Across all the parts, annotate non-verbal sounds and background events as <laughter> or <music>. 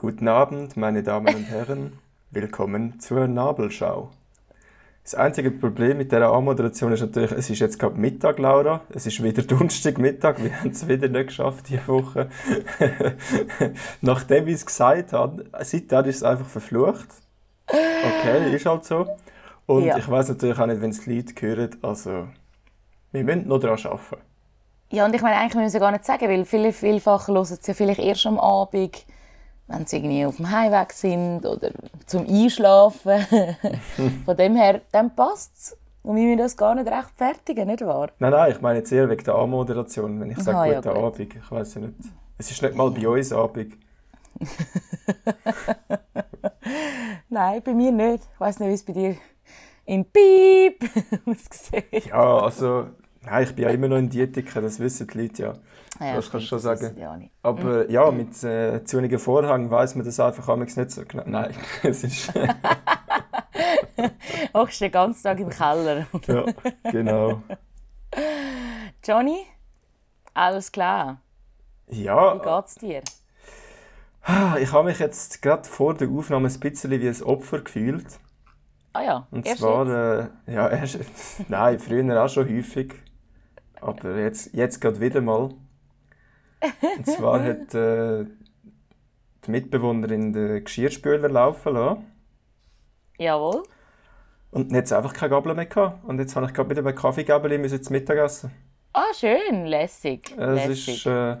Guten Abend, meine Damen und Herren. Willkommen zur Nabelschau. Das einzige Problem mit dieser Anmoderation ist natürlich, es ist jetzt gerade Mittag, Laura. Es ist wieder Donnerstagmittag. Wir haben es wieder nicht geschafft diese Woche. <laughs> Nachdem ich es gesagt habe, seitdem ist es einfach verflucht. Okay, ist halt so. Und Ja. ich weiß natürlich auch nicht, wenn es die Leute hören. Also, wir müssen noch daran arbeiten. Ja, und ich meine, eigentlich müssen wir es gar nicht sagen, weil viele, vielfach hören sie ja vielleicht erst am Abend, wenn sie irgendwie auf dem Heimweg sind oder zum Einschlafen. <laughs> Von dem her, dann passt es. Und wir müssen das gar nicht rechtfertigen, nicht wahr? Nein, nein, ich meine jetzt eher wegen der Anmoderation, wenn ich sage Aha, ja, guten gut. Abend. Ich weiß ja nicht. Es ist nicht mal bei uns Abend. <laughs> Nein, bei mir nicht. Ich weiß nicht, wie es bei dir in Piep <laughs> aussieht. Ja, also, nein, ich bin ja immer noch in Dietiker, das wissen die Leute ja. Ja, das kannst du schon sagen. Aber ja, mit äh, zunigen Vorhang weiß man das einfach manchmal nicht so genau. Nein, <laughs> es ist. <laughs> Hockst den ganzen Tag im Keller. ja, genau. <laughs> Johnny, alles klar. Wie Ja, geht's dir? <sighs> ich habe mich jetzt gerade vor der Aufnahme ein bisschen wie ein Opfer gefühlt. Ah ja, Und erst zwar, äh, ja, erst, nein, früher auch schon häufig. Aber jetzt, jetzt gerade wieder mal. Und zwar <laughs> hat äh, die Mitbewohnerin den Geschirrspüler laufen lassen. Jawohl. Und dann hat sie einfach keine Gabel mehr gehabt. Und jetzt habe ich gerade wieder bei Kaffeegabel müssen zum Mittagessen. Ah, schön, lässig. Es lässig. ist, äh,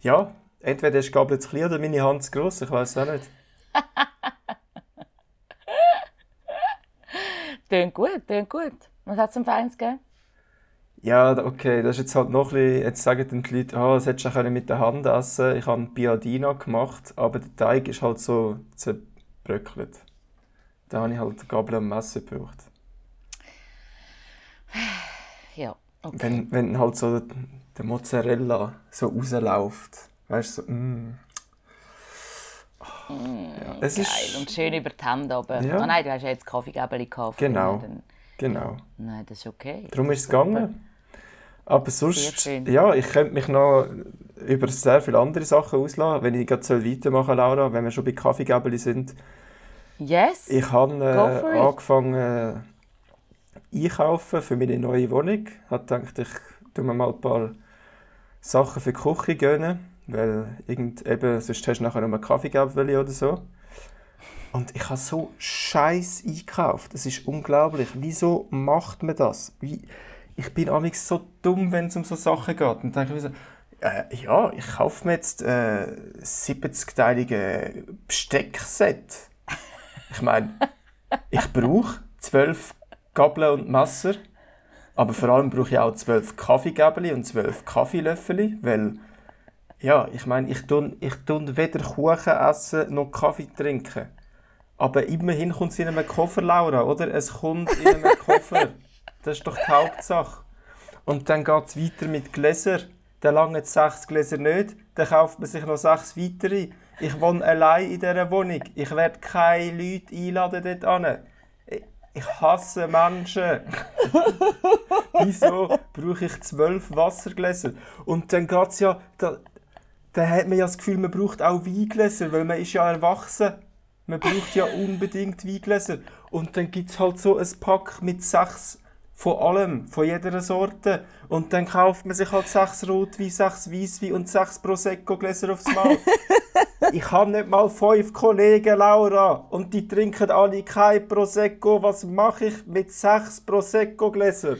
ja, entweder ist die Gabel zu klein oder meine Hand zu gross, ich weiß auch nicht. <laughs> Tönt gut, tönt gut. Was hat es am Feins gegeben? Ja, okay, das ist jetzt halt noch ein bisschen, jetzt sagen dann die Leute, oh, das hättest du auch mit der Hand essen können. Ich habe Biadina gemacht, aber der Teig ist halt so zerbröckelt. Da habe ich halt Gabel und Messer gebraucht. <sighs> Ja, okay. Wenn, wenn halt so der Mozzarella so rausläuft, weißt du, so, mm. ja, es Geil. ist, Und schön über die Hände oben. Ja. Ah nein, du hast ja jetzt Kaffeegäbeli gehabt. Genau. Dann, genau. nein, das ist okay. Darum ist es gegangen. Aber sonst, ja, ich könnte mich noch über sehr viele andere Sachen auslassen, wenn ich gerade weitermachen soll, Laura, wenn wir schon bei Kaffeegäbeli sind. Yes. Ich habe äh, angefangen äh, einkaufen für meine neue Wohnung. Ich habe gedacht, ich tue mir mal ein paar Sachen für die Küche gönnen, weil irgend, eben, sonst hast du nachher noch mal Kaffeegäbeli oder so. Und ich habe so Scheiß einkauft. Das ist unglaublich. Wieso macht man das? Wie, ich bin amigs so dumm, wenn es um so Sachen geht. Und denke ich mir so, äh, ja, ich kaufe mir jetzt äh, 70-teilige Besteckset. Ich meine, ich brauche zwölf Gabeln und Messer, aber vor allem brauche ich auch zwölf Kaffeegäbeli und zwölf Kaffeelöffel, weil ja, ich meine, ich tun, ich tun weder Kuchen essen noch Kaffee trinken. Aber immerhin kommt es in einem Koffer, Laura, oder? Es kommt in einem <laughs> Koffer. Das ist doch die Hauptsache. Und dann geht es weiter mit Gläser. Dann langen sechs Gläser nicht. Dann kauft man sich noch sechs weitere. Ich wohne allein in dieser Wohnung. Ich werde keine Leute einladen dort. Ich- Ich hasse Menschen. <laughs> Wieso brauche ich zwölf Wassergläser? Und dann geht es ja... Da, dann hat man ja das Gefühl, man braucht auch Weingläser, weil man ist ja erwachsen. Man braucht ja unbedingt Weingläser. Und dann gibt es halt so ein Pack mit sechs von allem, von jeder Sorte. Und dann kauft man sich halt sechs Rotwein, sechs Weisswein und sechs Prosecco-Gläser aufs Mal. <laughs> ich habe nicht mal fünf Kollegen, Laura. Und die trinken alle kein Prosecco. Was mache ich mit sechs Prosecco-Gläser?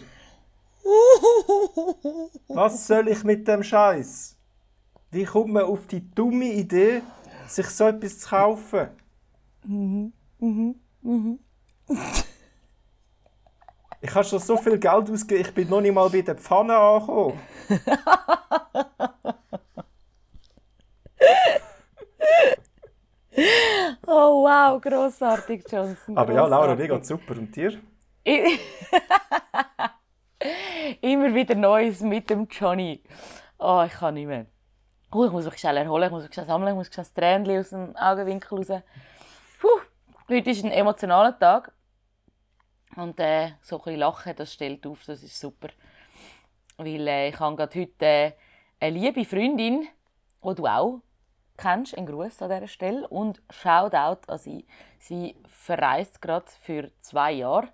Was soll ich mit dem Scheiß? Wie kommt man auf die dumme Idee, sich so etwas zu kaufen? <laughs> Ich habe schon so viel Geld ausgegeben, ich bin noch nicht mal bei der Pfanne angekommen. <laughs> Oh wow, grossartig, Johnson. Aber ja, Laura, dir geht's super. Und dir? <laughs> Immer wieder Neues mit dem Johnny. Oh, ich kann nicht mehr. Oh, ich muss mich schnell erholen, ich muss mich schnell sammeln, ich muss schnell das Tränchen aus dem Augenwinkel raus. Puh, heute ist ein emotionaler Tag. Und äh, so ein bisschen lachen, das stellt auf, das ist super. Weil äh, ich habe gerade heute äh, eine liebe Freundin, die du auch kennst, einen Gruß an dieser Stelle. Und Shoutout an sie. Sie verreist gerade für zwei Jahre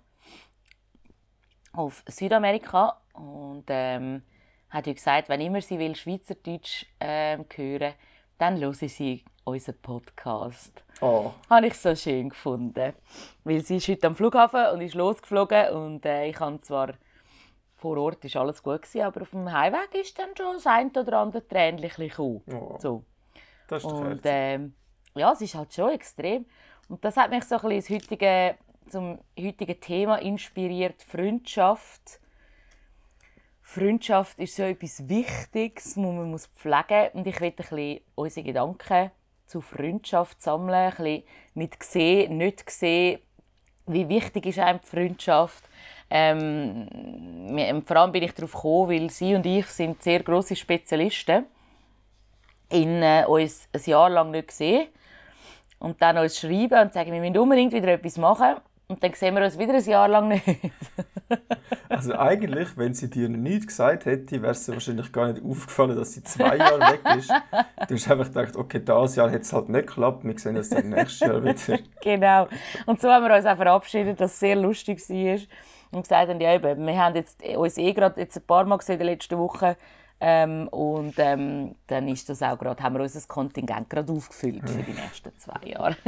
auf Südamerika und ähm, hat ihr gesagt, wenn immer sie will Schweizerdeutsch ähm, hören, dann höre sie unseren Podcast. Oh. Habe ich so schön gefunden. Weil sie ist heute am Flughafen und ist losgeflogen und äh, ich habe zwar vor Ort ist alles gut gewesen, aber auf dem Heimweg ist dann schon das ein oder andere Tränchen gekommen. Oh. So. Das ist Und ähm, ja, es ist halt schon extrem. Und das hat mich so ein bisschen ins heutige, zum heutigen Thema inspiriert, Freundschaft. Freundschaft ist so etwas Wichtiges, das man muss pflegen Und ich will ein bisschen unsere Gedanken zu Freundschaft sammeln, ein bisschen mit sehen, nicht sehen, wie wichtig ist einem die Freundschaft. Ähm, vor allem bin ich darauf gekommen, weil sie und ich sind sehr grosse Spezialisten in äh, uns ein Jahr lang nicht gesehen und dann uns schreiben und sagen, wir müssen unbedingt wieder etwas machen und dann sehen wir uns wieder ein Jahr lang nicht. <laughs> Also eigentlich, wenn sie dir nichts gesagt hätte, wäre es dir wahrscheinlich gar nicht aufgefallen, dass sie zwei Jahre weg ist. Du hast einfach gedacht, okay, dieses Jahr hat es halt nicht geklappt, wir sehen uns dann nächstes Jahr wieder. <laughs> genau. Und so haben wir uns auch verabschiedet, dass es sehr lustig war. Und gesagt haben, ja eben, wir haben jetzt, uns eh gerade jetzt ein paar Mal gesehen in der letzten Woche. Ähm, und ähm, dann ist das auch gerade, haben wir unser Kontingent gerade aufgefüllt für die nächsten zwei Jahre. <laughs>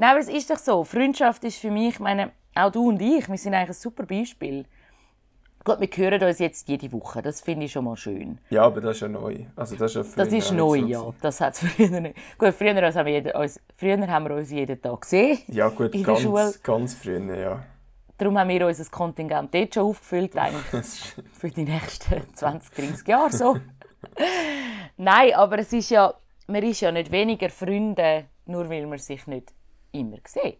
Nein, aber es ist doch so. Freundschaft ist für mich, ich meine, auch du und ich, wir sind eigentlich ein super Beispiel. Gut, wir hören uns jetzt jede Woche. Das finde ich schon mal schön. Ja, aber das ist ja neu. Also das ist, ja früher Das ist neu, ja. Das hat es <laughs> früher nicht. Gut, früher, haben wir jeden, uns, früher haben wir uns jeden Tag gesehen. Ja gut, In der Schule. ganz, ganz früher, ja. Darum haben wir unser Kontingent dort schon aufgefüllt, eigentlich <laughs> für die nächsten 20, 30 Jahre so. <laughs> Nein, aber es ist ja, man ist ja nicht weniger Freunde, nur weil man sich nicht immer sieht.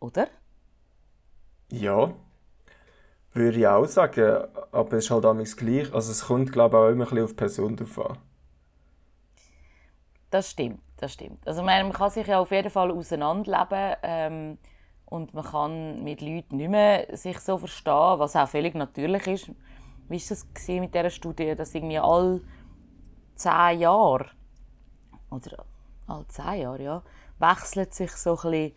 Oder? Ja, würde ich auch sagen, aber es ist halt damals gleich. Also es kommt, glaube ich, auch immer ein bisschen auf die Person drauf an. Das stimmt, das stimmt. Also meine, man kann sich ja auf jeden Fall auseinanderleben ähm, und man kann mit Leuten nicht mehr sich so verstehen, was auch völlig natürlich ist. Wie war das mit dieser Studie, dass irgendwie alle zehn Jahre oder alle zehn Jahre, ja, wechselt sich so ein bisschen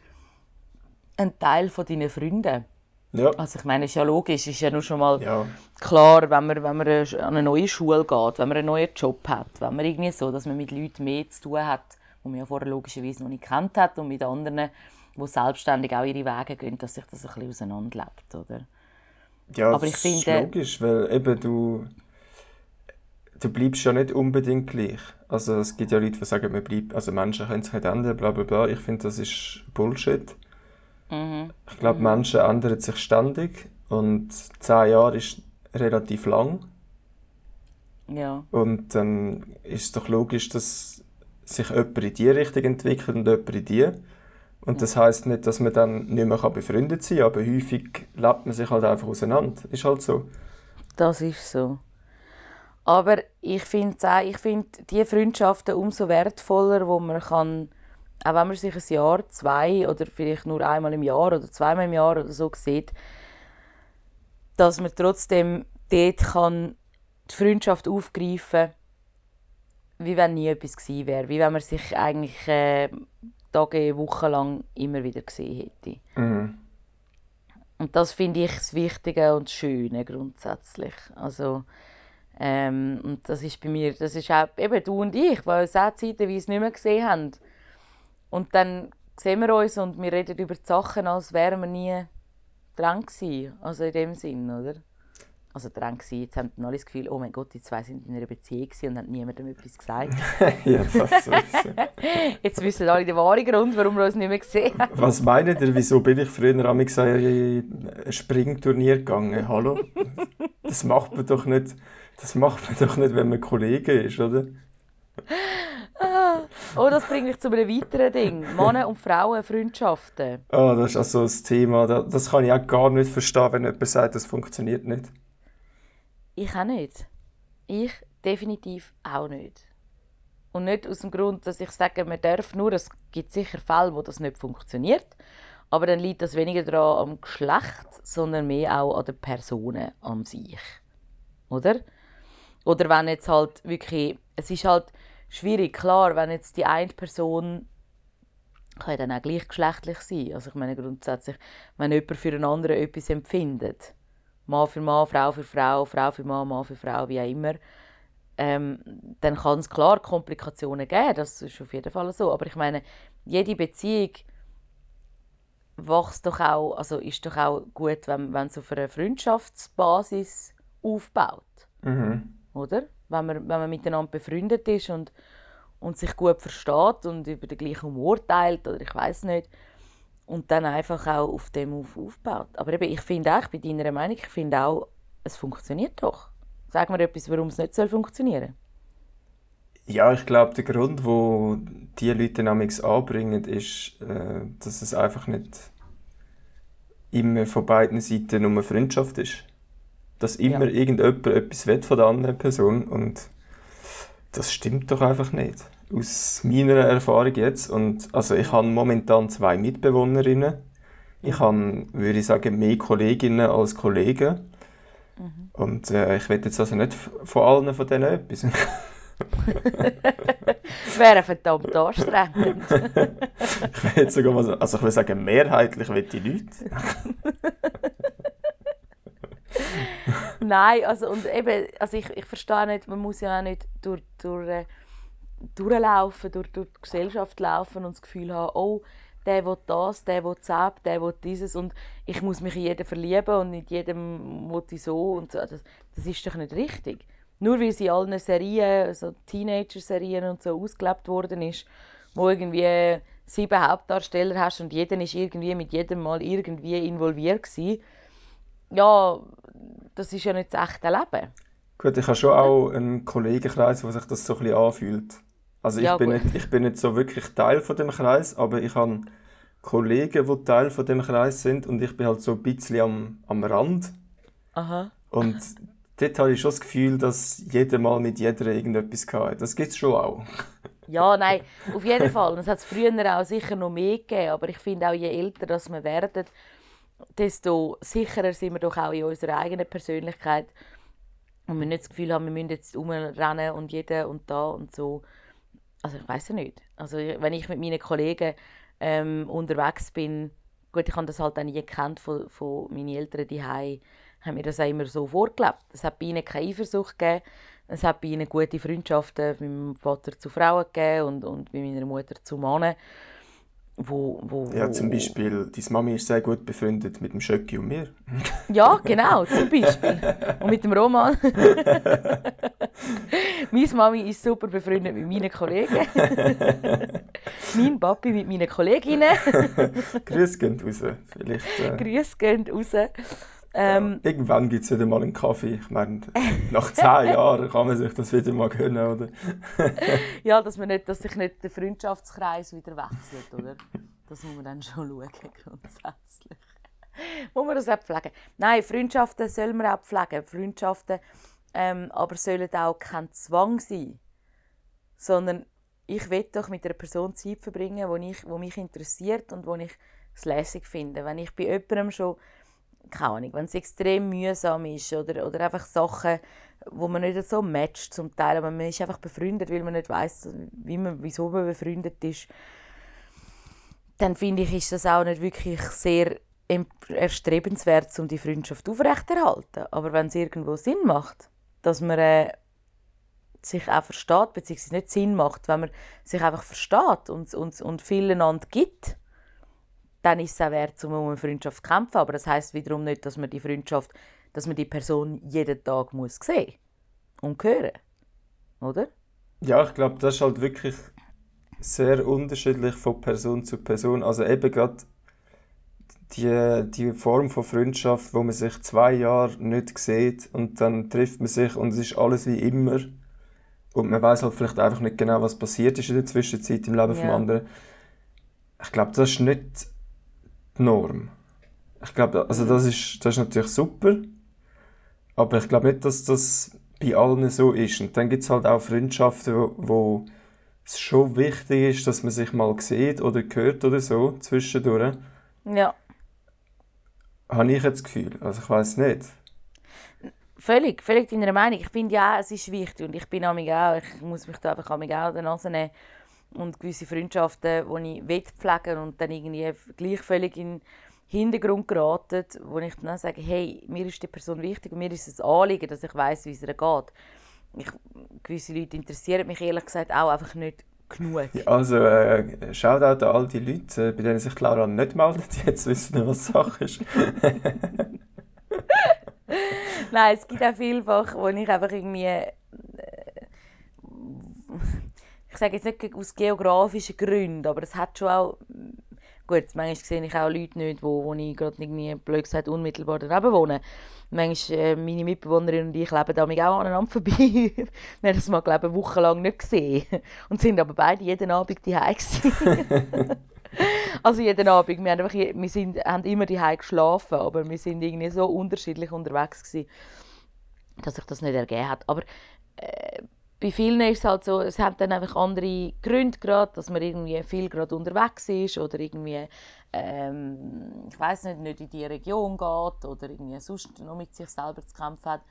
ein Teil von deinen Freunden. Ja, Also ich meine, ist ja logisch, ist ja nur schon mal ja, klar, wenn man, wenn man an eine neue Schule geht, wenn man einen neuen Job hat, wenn man irgendwie so, dass man mit Leuten mehr zu tun hat, die man ja vorher logischerweise noch nicht kennt hat und mit anderen, die selbstständig auch ihre Wege gehen, dass sich das ein bisschen auseinanderlebt, oder? ja Aber das ich ist finde- logisch, weil eben du, du bleibst ja nicht unbedingt gleich. Also es gibt ja Leute, die sagen, man bleibt, also Menschen können sich nicht ändern, bla bla bla. Ich finde, das ist Bullshit. Mhm. Ich glaube, Menschen ändern sich ständig und zehn Jahre ist relativ lang. Ja, Und dann ist es doch logisch, dass sich jemand in die Richtung entwickelt und jemand in die. Und das heißt nicht, dass man dann nicht mehr befreundet sein kann, aber häufig lebt man sich halt einfach auseinander. Ist halt so. das ist so. Aber ich finde ich finde die Freundschaften umso wertvoller, wo man kann, auch wenn man sich ein Jahr, zwei oder vielleicht nur einmal im Jahr oder zweimal im Jahr oder so sieht, dass man trotzdem dort kann die Freundschaft aufgreifen wie wenn nie etwas gewesen wäre. Wie wenn man sich eigentlich äh, Tage, Wochen lang immer wieder gesehen hätte. Mhm. Und das finde ich das Wichtige und das Schöne grundsätzlich. Also, ähm, und das ist bei mir, das ist auch eben du und ich, weil uns auch zeitweise nicht mehr gesehen haben. Und dann sehen wir uns und wir reden über die Sachen, als wären wir nie dran gewesen. Also in dem Sinn, oder? Also dran gewesen. Jetzt haben alle das Gefühl, oh mein Gott, die zwei sind in einer Beziehung und haben niemandem etwas gesagt. <laughs> ja, das. <laughs> Jetzt wissen alle den wahren Grund, warum wir uns nicht mehr gesehen haben. Was meint ihr, wieso bin ich früher an in ein Springturnier gegangen? Hallo? Das macht man doch nicht, das macht man doch nicht, wenn man Kollege ist, oder? Oh, das bringt mich zu einem weiteren Ding. Männer- und Frauenfreundschaften. Ah, das ist also das Thema, das, das kann ich auch gar nicht verstehen, wenn jemand sagt, das funktioniert nicht. Ich auch nicht. Ich definitiv auch nicht. Und nicht aus dem Grund, dass ich sage, man darf nur, es gibt sicher Fälle, wo das nicht funktioniert. Aber dann liegt das weniger daran am Geschlecht, sondern mehr auch an den Personen an sich. Oder? Oder wenn jetzt halt wirklich, es ist halt schwierig. Klar, wenn jetzt die eine Person kann ja dann auch gleichgeschlechtlich sein. Also ich meine grundsätzlich, wenn jemand für einen anderen etwas empfindet, Mann für Mann, Frau für Frau, Frau für Mann, Mann für Frau, wie auch immer, ähm, dann kann es klar Komplikationen geben. Das ist auf jeden Fall so. Aber ich meine, jede Beziehung wächst doch auch, also ist doch auch gut, wenn, wenn es auf einer Freundschaftsbasis aufbaut. Mhm. Oder? Wenn man, wenn man miteinander befreundet ist und, und sich gut versteht und über den gleichen Humor teilt oder ich weiß nicht. Und dann einfach auch auf dem auf, aufbaut. Aber eben, ich finde auch, bin deiner Meinung, ich finde auch, es funktioniert doch. Sag mir etwas, warum es nicht soll funktionieren Ja, ich glaube, der Grund, wo die Leute namens anbringen, ist, äh, dass es einfach nicht immer von beiden Seiten nur Freundschaft ist. Dass immer Ja. irgendjemand etwas will von der anderen Person und das stimmt doch einfach nicht. Aus meiner Erfahrung jetzt und also ich habe momentan zwei Mitbewohnerinnen. Ich habe, würde ich sagen, mehr Kolleginnen als Kollegen. Und äh, ich will jetzt also nicht von allen von denen etwas. Das <laughs> wäre verdammt anstrengend. <laughs> Ich will jetzt sogar mal so, also ich will sagen, mehrheitlich will die Leute. <laughs> Nein, also, und eben, also ich, ich verstehe nicht, man muss ja auch nicht durch, durch, äh, durchlaufen, durch, durch die Gesellschaft laufen und das Gefühl haben, oh, der will das, der will das, der will dieses und ich muss mich in jeden verlieben und nicht jedem will ich so und so. Das, das ist doch nicht richtig. Nur weil sie in allen Serien, so Teenager-Serien und so ausgelebt worden ist, wo irgendwie sieben Hauptdarsteller hast und jeder ist irgendwie mit jedem Mal irgendwie involviert gewesen. Ja, das ist ja nicht das echte Leben. Gut, ich habe schon auch einen Kollegenkreis, wo sich das so ein bisschen anfühlt. Also ich, Ja, bin gut. nicht, ich bin nicht so wirklich Teil von dem Kreis, aber ich habe Kollegen, die Teil von dem Kreis sind und ich bin halt so ein bisschen am, am Rand. Aha. Und dort habe ich schon das Gefühl, dass jeder mal mit jeder irgendetwas hatte. Das gibt es schon auch. <laughs> Ja, nein, auf jeden Fall. Es hat es früher auch sicher noch mehr gegeben, aber ich finde auch, je älter das wir werden, desto sicherer sind wir doch auch in unserer eigenen Persönlichkeit. Und wir nicht das Gefühl haben, wir müssen jetzt rumrennen und jeder und da und so. Also ich weiß ja nicht. Also wenn ich mit meinen Kollegen ähm, unterwegs bin, gut, ich habe das halt auch nie gekannt von, von meinen Eltern die haben mir das auch immer so vorgelebt. Es hat bei ihnen keine Eifersucht gegeben. Es hat bei ihnen gute Freundschaften mit meinem Vater zu Frauen gegeben und, und bei meiner Mutter zu Männern. Wo, wo, Ja, wo- zum Beispiel, deine Mami ist sehr gut befreundet mit dem Schöcki und mir. <laughs> Ja, genau, zum Beispiel. Und mit dem Roman. <laughs> Meine Mami ist super befreundet mit meinen Kollegen. <laughs> mein Papi mit meinen Kolleginnen. Grüß gehen raus. Vielleicht, äh, Grüße gehen raus. Ähm, Irgendwann gibt es wieder mal einen Kaffee. Ich meine, nach zehn <laughs> Jahren kann man sich das wieder mal gönnen, oder? <laughs> ja, dass, man nicht, dass sich nicht der Freundschaftskreis wieder wechselt, oder? Das muss man dann schon schauen, grundsätzlich. <laughs> muss man das auch pflegen? Nein, Freundschaften soll man auch pflegen. Freundschaften ähm, aber sollen auch kein Zwang sein. Sondern ich will doch mit einer Person Zeit verbringen, die ich, wo mich interessiert und wo ich es lässig finde. Wenn ich bei jemandem schon, keine wenn es extrem mühsam ist oder, oder einfach Sachen, wo man nicht so matcht zum Teil, aber man ist einfach befreundet, weil man nicht weiß, wie man, wieso man befreundet ist, dann finde ich, ist das auch nicht wirklich sehr erstrebenswert, um die Freundschaft aufrechterhalten. Aber wenn es irgendwo Sinn macht, dass man äh, sich auch versteht, beziehungsweise nicht Sinn macht, wenn man sich einfach versteht und, und, und viel einander gibt, dann ist es auch wert, um eine Freundschaft zu kämpfen. Aber das heißt wiederum nicht, dass man die Freundschaft, dass man die Person jeden Tag muss sehen und hören, oder? Ja, ich glaube, das ist halt wirklich sehr unterschiedlich von Person zu Person. Also eben gerade die, die Form von Freundschaft, wo man sich zwei Jahre nicht sieht und dann trifft man sich und es ist alles wie immer. Und man weiß halt vielleicht einfach nicht genau, was passiert ist in der Zwischenzeit im Leben vom Ja. anderen. Ich glaube, das ist nicht die Norm. Ich glaube, also das ist, das ist natürlich super, aber ich glaube nicht, dass das bei allen so ist. Und dann gibt es halt auch Freundschaften, wo, wo es schon wichtig ist, dass man sich mal sieht oder hört oder so zwischendurch. Ja. Habe ich jetzt das Gefühl. Also ich weiß nicht. völlig, völlig deiner Meinung. Ich finde ja, es ist wichtig und ich bin auch, ich muss mich da einfach auch an der Nase nehmen und gewisse Freundschaften, die ich will pflegen und dann irgendwie gleich völlig in den Hintergrund geraten, wo ich dann sage, hey, mir ist die Person wichtig und mir ist es ein Anliegen, dass ich weiß, wie es ihr geht. Ich, gewisse Leute interessieren mich ehrlich gesagt auch einfach nicht genug. Ja, also, äh, Shoutout an all die Leute, äh, bei denen sich Clara nicht meldet, die jetzt wissen, was Sache ist. <laughs> Nein, es gibt auch vielfach, wo ich einfach irgendwie... Äh, ich sage jetzt nicht aus geografischen Gründen, aber es hat schon auch... Gut, manchmal sehe ich auch Leute nicht, wo, wo ich gerade irgendwie, blöd gesagt, unmittelbar daneben wohne. Manchmal, äh, meine Mitbewohnerin und ich leben damit auch aneinander vorbei. <laughs> wir haben das mal, glaube ich, wochenlang nicht gesehen. Und sind aber beide jeden Abend daheim <laughs> Also jeden Abend. Wir, haben einfach, wir sind, haben immer daheim geschlafen, aber wir sind irgendwie so unterschiedlich unterwegs gewesen, dass sich das nicht ergeben hat. Aber äh, bei vielen ist es halt so, es hat dann einfach andere Gründe gerade, dass man irgendwie viel gerade unterwegs ist oder irgendwie, ähm, ich weiß nicht, nicht in die Region geht oder irgendwie sonst noch mit sich selber zu kämpfen hat.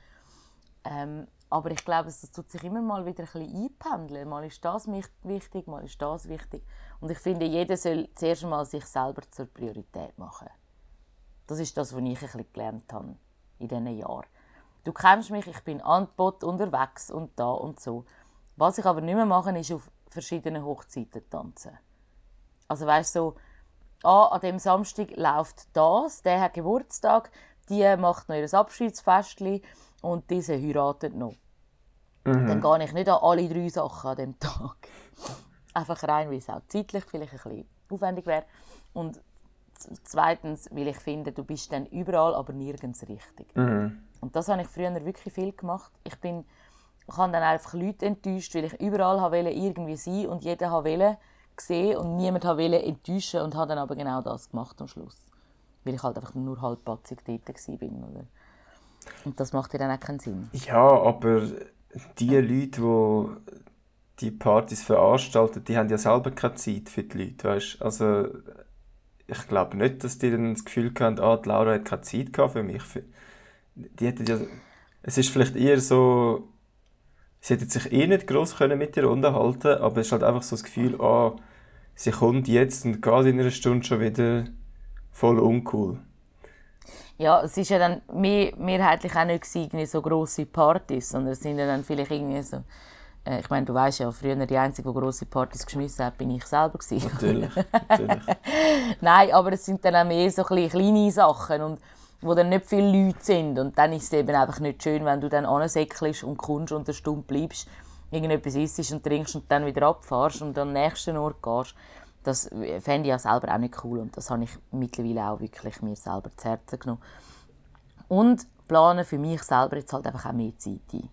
Ähm, aber ich glaube, es tut sich immer mal wieder ein bisschen einpendeln. Mal ist das wichtig, mal ist das wichtig. Und ich finde, jeder soll zuerst einmal sich selber zur Priorität machen. Das ist das, was ich ein bisschen gelernt habe in diesen Jahren. Du kennst mich, ich bin an Bot unterwegs und da und so. Was ich aber nicht mehr mache, ist auf verschiedenen Hochzeiten tanzen. Also weißt du, so, ah, an dem Samstag läuft das, der hat Geburtstag, die macht noch ihr Abschiedsfest und diese heiratet noch. Mhm. Dann gehe ich nicht an alle drei Sachen an dem Tag. <laughs> Einfach rein, weil es auch zeitlich vielleicht ein bisschen aufwendig wäre. Und zweitens, weil ich finde, du bist dann überall, aber nirgends richtig. Mhm. Und das habe ich früher wirklich viel gemacht. Ich bin ich habe dann einfach Leute enttäuscht, weil ich überall wollte irgendwie sein und jeder wollte sehen und niemand wollte enttäuschen und habe dann aber genau das gemacht am Schluss. Weil ich halt einfach nur halbpatzig dort war. Oder? Und das macht ja dann auch keinen Sinn. Ja, aber die Leute, die die Partys veranstalten, die haben ja selber keine Zeit für die Leute, weißt? Also ich glaube nicht, dass die dann das Gefühl haben, ah, die Laura hat keine Zeit für mich. Die hätten ja, es ist vielleicht eher so, sie hätten sich eh nicht groß können mit ihr unterhalten, aber es ist halt einfach so das Gefühl, ah, sie kommt jetzt und geht in einer Stunde schon wieder voll uncool. Ja, es ist ja dann mehr, mehrheitlich auch nicht so grosse Partys, sondern es sind ja dann vielleicht irgendwie so äh, ich meine, du weißt ja, früher die Einzige, die grosse Partys geschmissen hat, bin ich selber gewesen. Natürlich, natürlich. <laughs> Nein, aber es sind dann auch mehr so kleine Sachen und wo dann nicht viele Leute sind und dann ist es eben einfach nicht schön, wenn du dann ansäckelst und kommst und eine Stunde bleibst, irgendetwas isst und trinkst und dann wieder abfährst und den nächsten Ort gehst. Das fände ich ja selber auch nicht cool und das habe ich mittlerweile auch wirklich mir selber zu Herzen genommen. Und plane für mich selber jetzt halt einfach auch mehr Zeit ein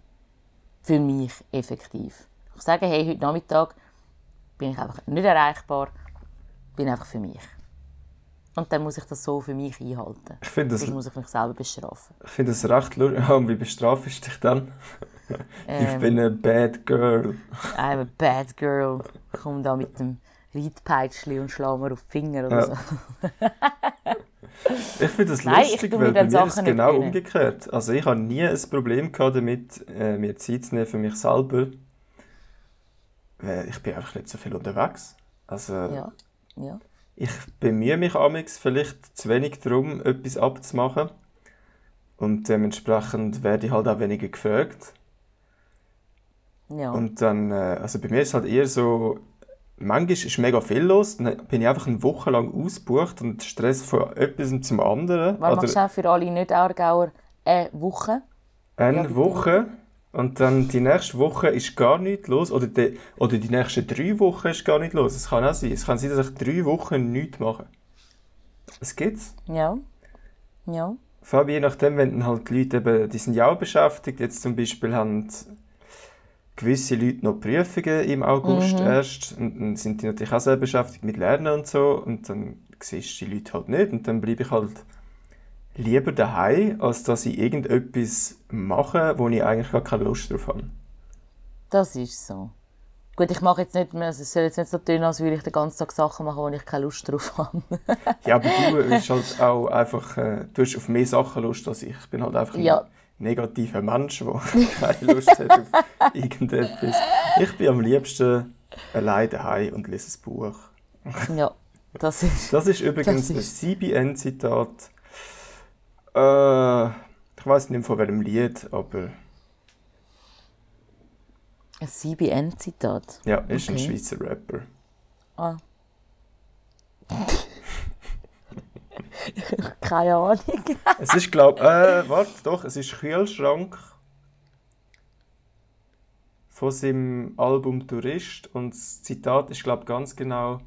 für mich effektiv. Ich sage, hey, heute Nachmittag bin ich einfach nicht erreichbar, bin einfach für mich. Und dann muss ich das so für mich einhalten. Ich finde das... muss ich mich selber bestrafen. Ich finde das recht lustig. <laughs> Und wie bestrafst du dich dann? Ähm, <laughs> ich bin eine bad girl. <laughs> I'm a bad girl. Ich komme da mit dem Reitpeitschli und schlage mir auf die Finger oder ja. so. Ich finde das Nein, lustig, weil bei mir ist es genau umgekehrt. Also ich habe nie ein Problem gehabt damit, äh, mir Zeit zu nehmen für mich selber. Weil ich bin einfach nicht so viel unterwegs. Also ja. Ja. ich bemühe mich amigs vielleicht zu wenig darum, etwas abzumachen. Und dementsprechend werde ich halt auch weniger gefragt. Ja. Und dann, äh, also bei mir ist es halt eher so, manchmal ist mega viel los, dann bin ich einfach eine Woche lang ausgebucht und Stress von etwas zum anderen. Was machst du für alle Nicht-Aargauer eine Woche? Eine ja, Woche und dann die nächste Woche ist gar nichts los oder die, oder die nächsten drei Wochen ist gar nichts los. Es kann auch sein. Es kann sein, dass ich drei Wochen nichts mache. Es gibt's. Ja. Ja. Vor allem je nachdem, wenn halt die Leute eben, die sind ja auch beschäftigt, jetzt zum Beispiel haben gewisse Leute noch Prüfungen im August mhm. erst und dann sind die natürlich auch sehr beschäftigt mit Lernen und so und dann siehst du die Leute halt nicht und dann bleibe ich halt lieber daheim, als dass ich irgendetwas mache, wo ich eigentlich gar keine Lust drauf habe. Das ist so. Gut, ich mache jetzt nicht mehr, es soll jetzt nicht so tun, als würde ich den ganzen Tag Sachen machen, wo ich keine Lust drauf habe. ja, aber du bist halt auch einfach, äh, du hast auf mehr Sachen Lust als ich. Ich bin halt einfach ja. Negativer Mensch, der <laughs> keine Lust hat auf <laughs> irgendetwas. Ich bin am liebsten allein daheim und lese ein Buch. <laughs> Ja, das ist. Das ist übrigens Das ist- ein CBN-Zitat. Äh, ich weiß nicht von welchem Lied, aber Ein CBN-Zitat. ja, ist ein Okay. Schweizer Rapper. Ah. <laughs> Keine Ahnung. Es ist, glaube äh, warte, doch, es ist Kühlschrank von seinem Album Tourist und das Zitat ist, glaube ganz genau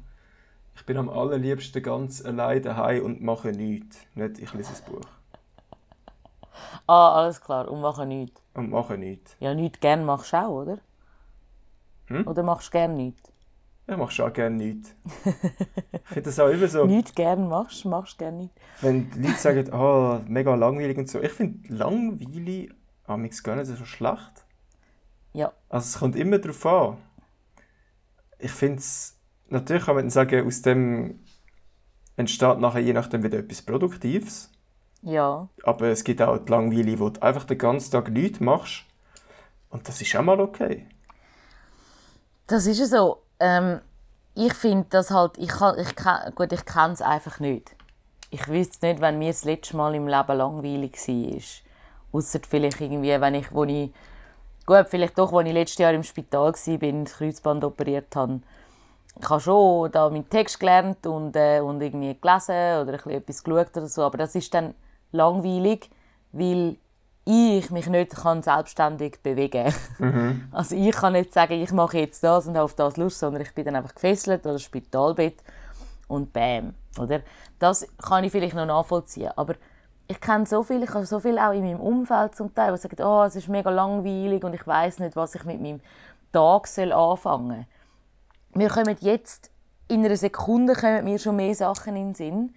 ich bin am allerliebsten ganz allein daheim und mache nichts. Nicht, ich lese ein Buch Ah, alles klar. Und machen nichts. und mache nichts. Ja, nichts gern machst du auch, oder? Hm? Oder machst du gern nichts? Ich mache schon gerne nichts. ich finde das auch immer so, Nichts gern machst, machst du gern nichts. wenn die Leute sagen, <laughs> ah, mega langweilig und so. Ich finde langweilig amigs gar nicht so schlecht. Ja. Also es kommt immer darauf an. Ich finde es, natürlich kann man sagen, aus dem entsteht nachher je nachdem wieder etwas Produktives. Ja. Aber es gibt auch die Langweile, wo du einfach den ganzen Tag nichts machst. Und das ist auch mal okay. Das ist ja so. Ähm, ich finde das halt, ich, kann, ich, gut, ich kenne es einfach nicht. Ich wüsste nicht, wenn mir das letzte Mal im Leben langweilig war. Außer vielleicht irgendwie, wenn ich, wo ich, gut, vielleicht doch, als ich letztes Jahr im Spital war, das Kreuzband operiert habe. Ich habe schon da meinen Text gelernt und, äh, und irgendwie gelesen oder ein bisschen etwas geschaut oder so, aber das ist dann langweilig, weil ich mich nicht kann selbstständig bewegen kann. <laughs> Also ich kann nicht sagen, ich mache jetzt das und habe auf das Lust, sondern ich bin dann einfach gefesselt oder Spitalbett und bam, oder? Das kann ich vielleicht noch nachvollziehen, aber ich kenne so viel, ich habe so viel auch in meinem Umfeld zum Teil, die sagen, oh, es ist mega langweilig und ich weiß nicht, was ich mit meinem Tag soll anfangen soll. Wir kommen jetzt, in einer Sekunde kommen mir schon mehr Sachen in den Sinn,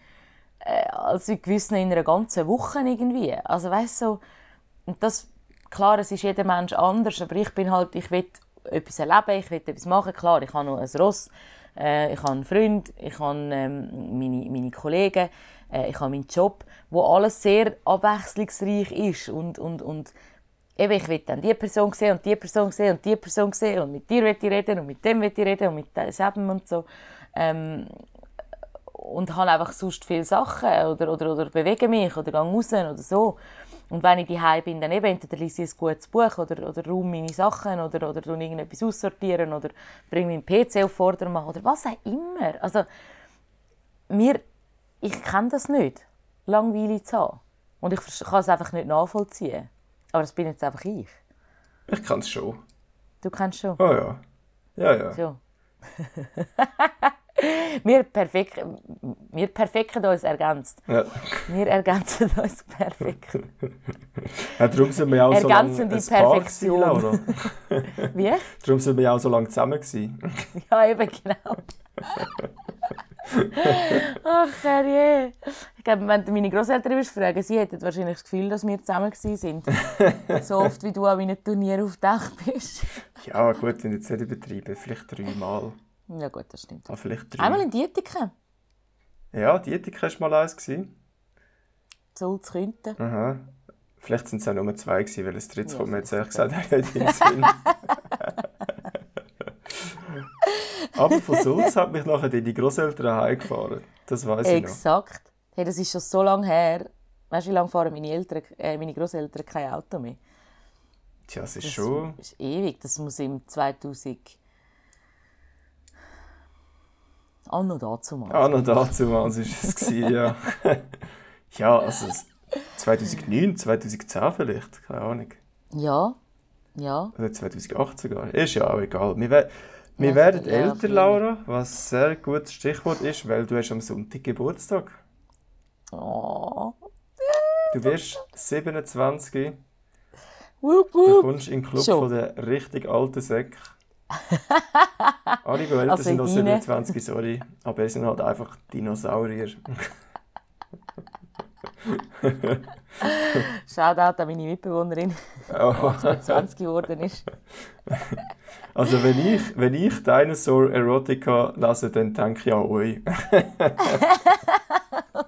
äh, als in gewissen in einer ganzen Woche irgendwie. Also weißt so, und das, klar, es ist jeder Mensch anders, aber ich bin halt, ich will etwas erleben, ich will etwas machen. Klar, ich habe noch ein Ross, äh, ich habe einen Freund, ich habe ähm, meine, meine Kollegen, äh, ich habe meinen Job, wo alles sehr abwechslungsreich ist und, und, und eben, ich will dann die Person sehen und die Person sehen und die Person sehen und mit dir will ich reden und mit dem will ich reden und mit diesem und so. Ähm, und habe einfach sonst viele Sachen oder, oder, oder bewege mich oder gehe raus oder so. Und wenn ich daheim bin, dann eben entweder lese ich ein gutes Buch oder, oder räume meine Sachen oder, oder irgendetwas aussortieren oder bringe meinen PC auf Vordermann oder was auch immer. Also, mir, ich kenne das nicht, Langweile zu haben. Und ich kann es einfach nicht nachvollziehen. Aber das bin jetzt einfach ich. Ich kann es schon. Du kennst schon. Oh ja. Ja, ja. So. <laughs> <laughs> wir, perfekt, wir perfekten uns ergänzt. ja. Wir ergänzen <laughs> uns perfekt. ja darum sind wir auch so lange Ergänzende ein Paar gewesen, Perfektion. <laughs> Wie? Darum sind wir auch so lange zusammen gewesen. Ja, eben genau. Ach, herrje. Ich glaube, wenn du meine Großeltern würdest fragen, sie hätten wahrscheinlich das Gefühl, dass wir zusammen sind. so oft, wie du an meinen Turnieren aufgetaucht bist. Ja gut, wenn jetzt nicht übertreiben. Vielleicht dreimal. Ja gut, das stimmt. Ah, vielleicht drei. Einmal in Dietiken. Ja, die Ethik war mal eins. Zu Künten. Aha. Vielleicht sind es auch nur zwei gewesen, weil das dritte Ja, kommt mir jetzt ehrlich gesagt auch nicht in den Sinn. <laughs> Aber von Sulz hat mich nachher deine Großeltern heimgefahren. Das weiß ich noch. Exakt. Hey, das ist schon so lange her. Weißt du, wie lange fahren meine, Eltern, äh, meine Großeltern kein Auto mehr? Tja, es ist Das schon. ist ewig. Das muss im 2000. Auch noch dazu mal. Ah, noch dazu war es es, gewesen, ja. <laughs> ja, also es- 2009, 2010 vielleicht, keine Ahnung. Ja, ja. Oder 2008 sogar. Ist ja auch egal. Wir, we wir Ja, werden ja, älter, früher. Laura, was ein sehr gutes Stichwort ist, weil du hast am Sonntag Geburtstag. Oh. Du wirst 27, Wup, du wup. kommst in den Club Schon. von der richtig alten Säcke. Alle, die älter Also sind deine? 27, sorry, aber sie sind halt einfach Dinosaurier. <laughs> Shoutout an meine Mitbewohnerin, Oh. die 20 geworden ist. Also wenn ich, wenn ich Dinosaur Erotica lese, dann denke ich an euch. <laughs>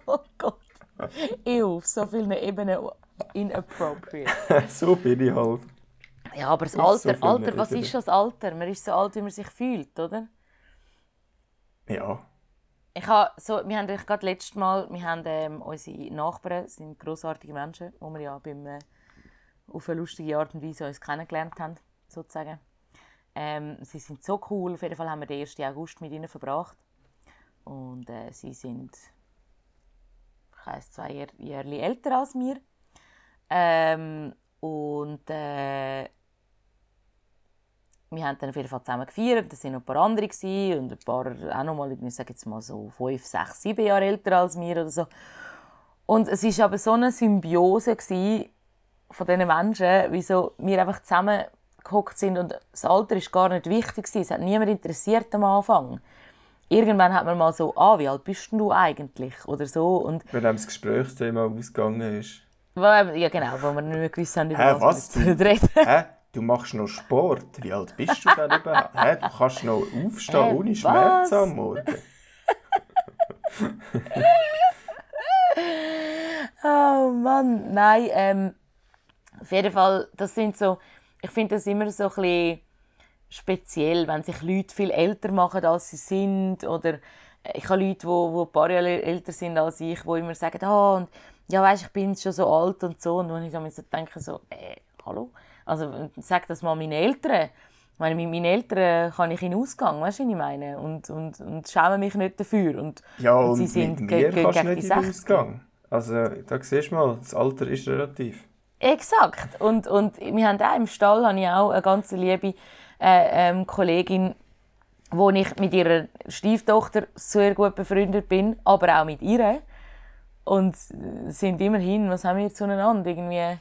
Oh Gott. Ich auf so vielen Ebenen Inappropriate. <laughs> so bin ich halt. Ja, aber das Ist so Alter, Alter, was ist das Alter? Man ist so alt, wie man sich fühlt, oder? Ja. Ich habe so, wir haben gerade letztes Mal, wir haben ähm, unsere Nachbarn, sind grossartige Menschen, die wir ja beim, äh, auf eine lustige Art und Weise uns kennengelernt haben, sozusagen. Ähm, sie sind so cool, auf jeden Fall haben wir den 1. August mit ihnen verbracht. Und äh, sie sind, ich weiss, zwei Jahr, Jahre älter als wir. Ähm, und äh, wir haben dann auf jeden Fall zusammen gefeiert. Das waren noch ein paar andere gewesen, und ein paar auch noch mal, ich sage jetzt mal so fünf, sechs, sieben Jahre älter als wir oder so. Und es war aber so eine Symbiose von diesen Menschen, wie so wir einfach zusammen gehockt sind und das Alter ist gar nicht wichtig gewesen. Es hat niemand interessiert am Anfang. Irgendwann hat man mal so, ah, wie alt bist du eigentlich? Oder so. Und, Wenn einem das Gesprächsthema ausgegangen ist. ja genau, wo wir nicht mehr gewusst haben, über Hä, was, was? wir reden. Hä? Du machst noch Sport? Wie alt bist du denn überhaupt? <laughs> Hä? Du kannst noch aufstehen Hä, ohne Schmerzen was? am Morgen. <laughs> Oh Mann, nein, ähm, auf jeden Fall, das sind so, ich finde das immer so ein bisschen speziell, wenn sich Leute viel älter machen, als sie sind, oder äh, ich habe Leute, die, die ein paar Jahre älter sind als ich, die immer sagen, ah, und ja, weißt, ich bin schon so alt und so, und wenn ich dann so denke, so, äh, hallo, also sag das mal meinen Eltern. Ich meine, mit meinen Eltern kann ich in den Ausgang, weißt du, was ich meine? Und, und, und schäme mich nicht dafür. Und, Ja, und und, sie sind mit mir kannst du gegen nicht in den 60. Ausgang. Also, da siehst du mal, das Alter ist relativ. Exakt. Und, und wir haben auch im Stall habe ich auch eine ganz liebe äh, ähm, Kollegin, wo ich mit ihrer Stieftochter sehr gut befreundet bin, aber auch mit ihr. Und sind immerhin, was haben wir zueinander? Irgendwie äh,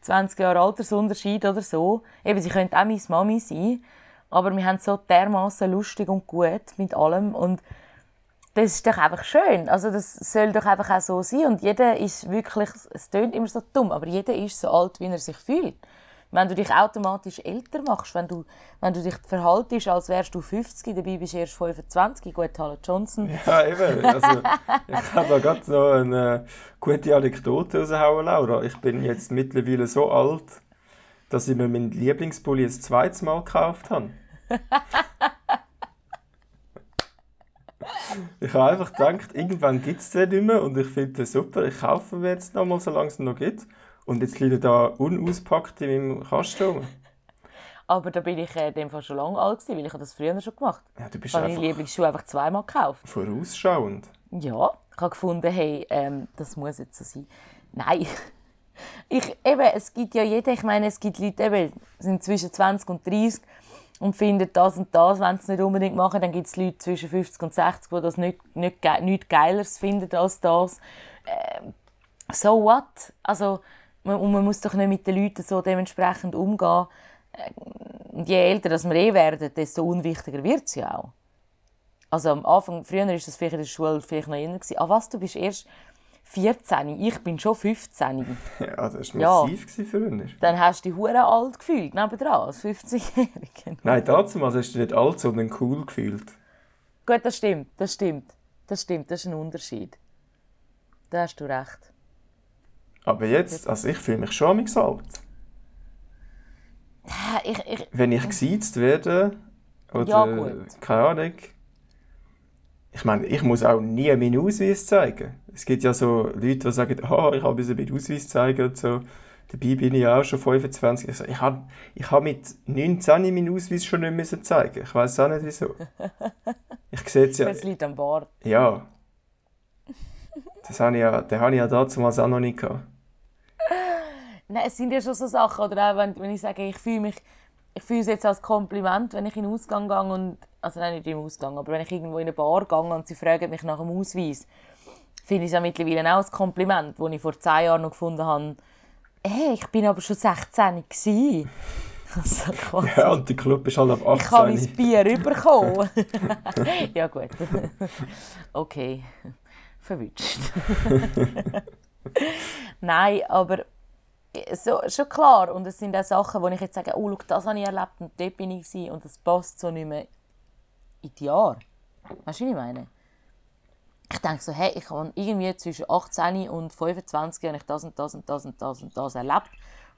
20 Jahre Altersunterschied oder so. Eben, sie könnte auch meine Mami sein. Aber wir haben so dermaßen lustig und gut mit allem. Und das ist doch einfach schön. Also das soll doch einfach auch so sein. Und jeder ist wirklich, es klingt immer so dumm, aber jeder ist so alt, wie er sich fühlt. Wenn du dich automatisch älter machst, wenn du, wenn du dich verhaltest, als wärst du 50, dabei bist du erst 25, gut, hallo Johnson. <laughs> Ja, eben. Also, ich habe da gerade noch eine gute Anekdote raushauen, Laura. Ich bin jetzt mittlerweile so alt, dass ich mir meinen Lieblingspulli ein zweites Mal gekauft habe. Ich habe einfach gedacht, irgendwann gibt es den nicht mehr und ich finde den super. Ich kaufe ihn jetzt nochmal, solange es ihn noch gibt. Und jetzt liegt er da unauspackt in meinem Kasten. Aber da bin ich äh, in dem Fall schon lange alt gewesen, weil ich habe das früher schon gemacht Ja, du bist Ich habe meine Lieblingsschuhe einfach zweimal gekauft. vorausschauend. Ja, ich habe gefunden, hey, ähm, das muss jetzt so sein. Nein, <laughs> ich, eben, es gibt ja jeder, ich meine, es gibt Leute, eben, sind zwischen 20 und 30 und finden das und das, wenn sie es nicht unbedingt machen. Dann gibt es Leute zwischen 50 und 60, die das nicht, nicht, nichts Geileres finden als das. Ähm, so what? Also, und man muss doch nicht mit den Leuten so dementsprechend umgehen. Ähm, Und je älter das wir eh werden, desto unwichtiger wird es ja auch. Also am Anfang, früher war das vielleicht in der Schule vielleicht noch gewesen. Ah was, du bist erst 14, ich bin schon 15. <laughs> Ja, das war massiv ja. früher. Dann hast du dich hure alt gefühlt, nebendran, als 50-Jähriger. <laughs> Nein, dazu hast du nicht alt, sondern cool gefühlt. Gut, das stimmt, das stimmt. Das stimmt, das ist ein Unterschied. Da hast du recht. Aber jetzt, also ich fühle mich schon am alt. Ich, ich, Wenn ich gesiezt werde, oder Ja, gut. keine Ahnung. Ich meine, ich muss auch nie meinen Ausweis zeigen. Es gibt ja so Leute, die sagen, oh, ich habe meinen Ausweis zeigen und so. Dabei bin ich auch schon 25. Also ich habe ich habe mit 19 meinen Ausweis schon nicht müssen zeigen. Ich weiß auch nicht wieso. <laughs> Ich sehe es ja. es liegt am Bart. Ja. Das habe ich ja, den habe ich ja damals auch noch nicht gehabt. Nein, es sind ja schon so Sachen, oder auch wenn, wenn ich sage, ich fühle mich, ich fühle es jetzt als Kompliment, wenn ich in den Ausgang gehe und, also nein, nicht im Ausgang, aber wenn ich irgendwo in eine Bar gehe und sie fragen mich nach dem Ausweis, finde ich es ja mittlerweile auch ein Kompliment, wo ich vor zehn Jahren noch gefunden habe, hey, ich bin aber schon 16 gsi. <laughs> Also. Ja, und der Club ist halt ab 18. Ich habe mein Bier <laughs> bekommen. <laughs> ja gut. Okay. Verwünscht. Nein, aber so, schon klar. Und es sind auch Sachen, wo ich jetzt sage, oh, schau, das habe ich erlebt und dort bin ich gewesen, und das passt so nicht mehr in die Jahre. Weißt du, was ich meine? ich denke so, hey, ich habe irgendwie zwischen 18 und 25 habe das und das und das und das und das erlebt.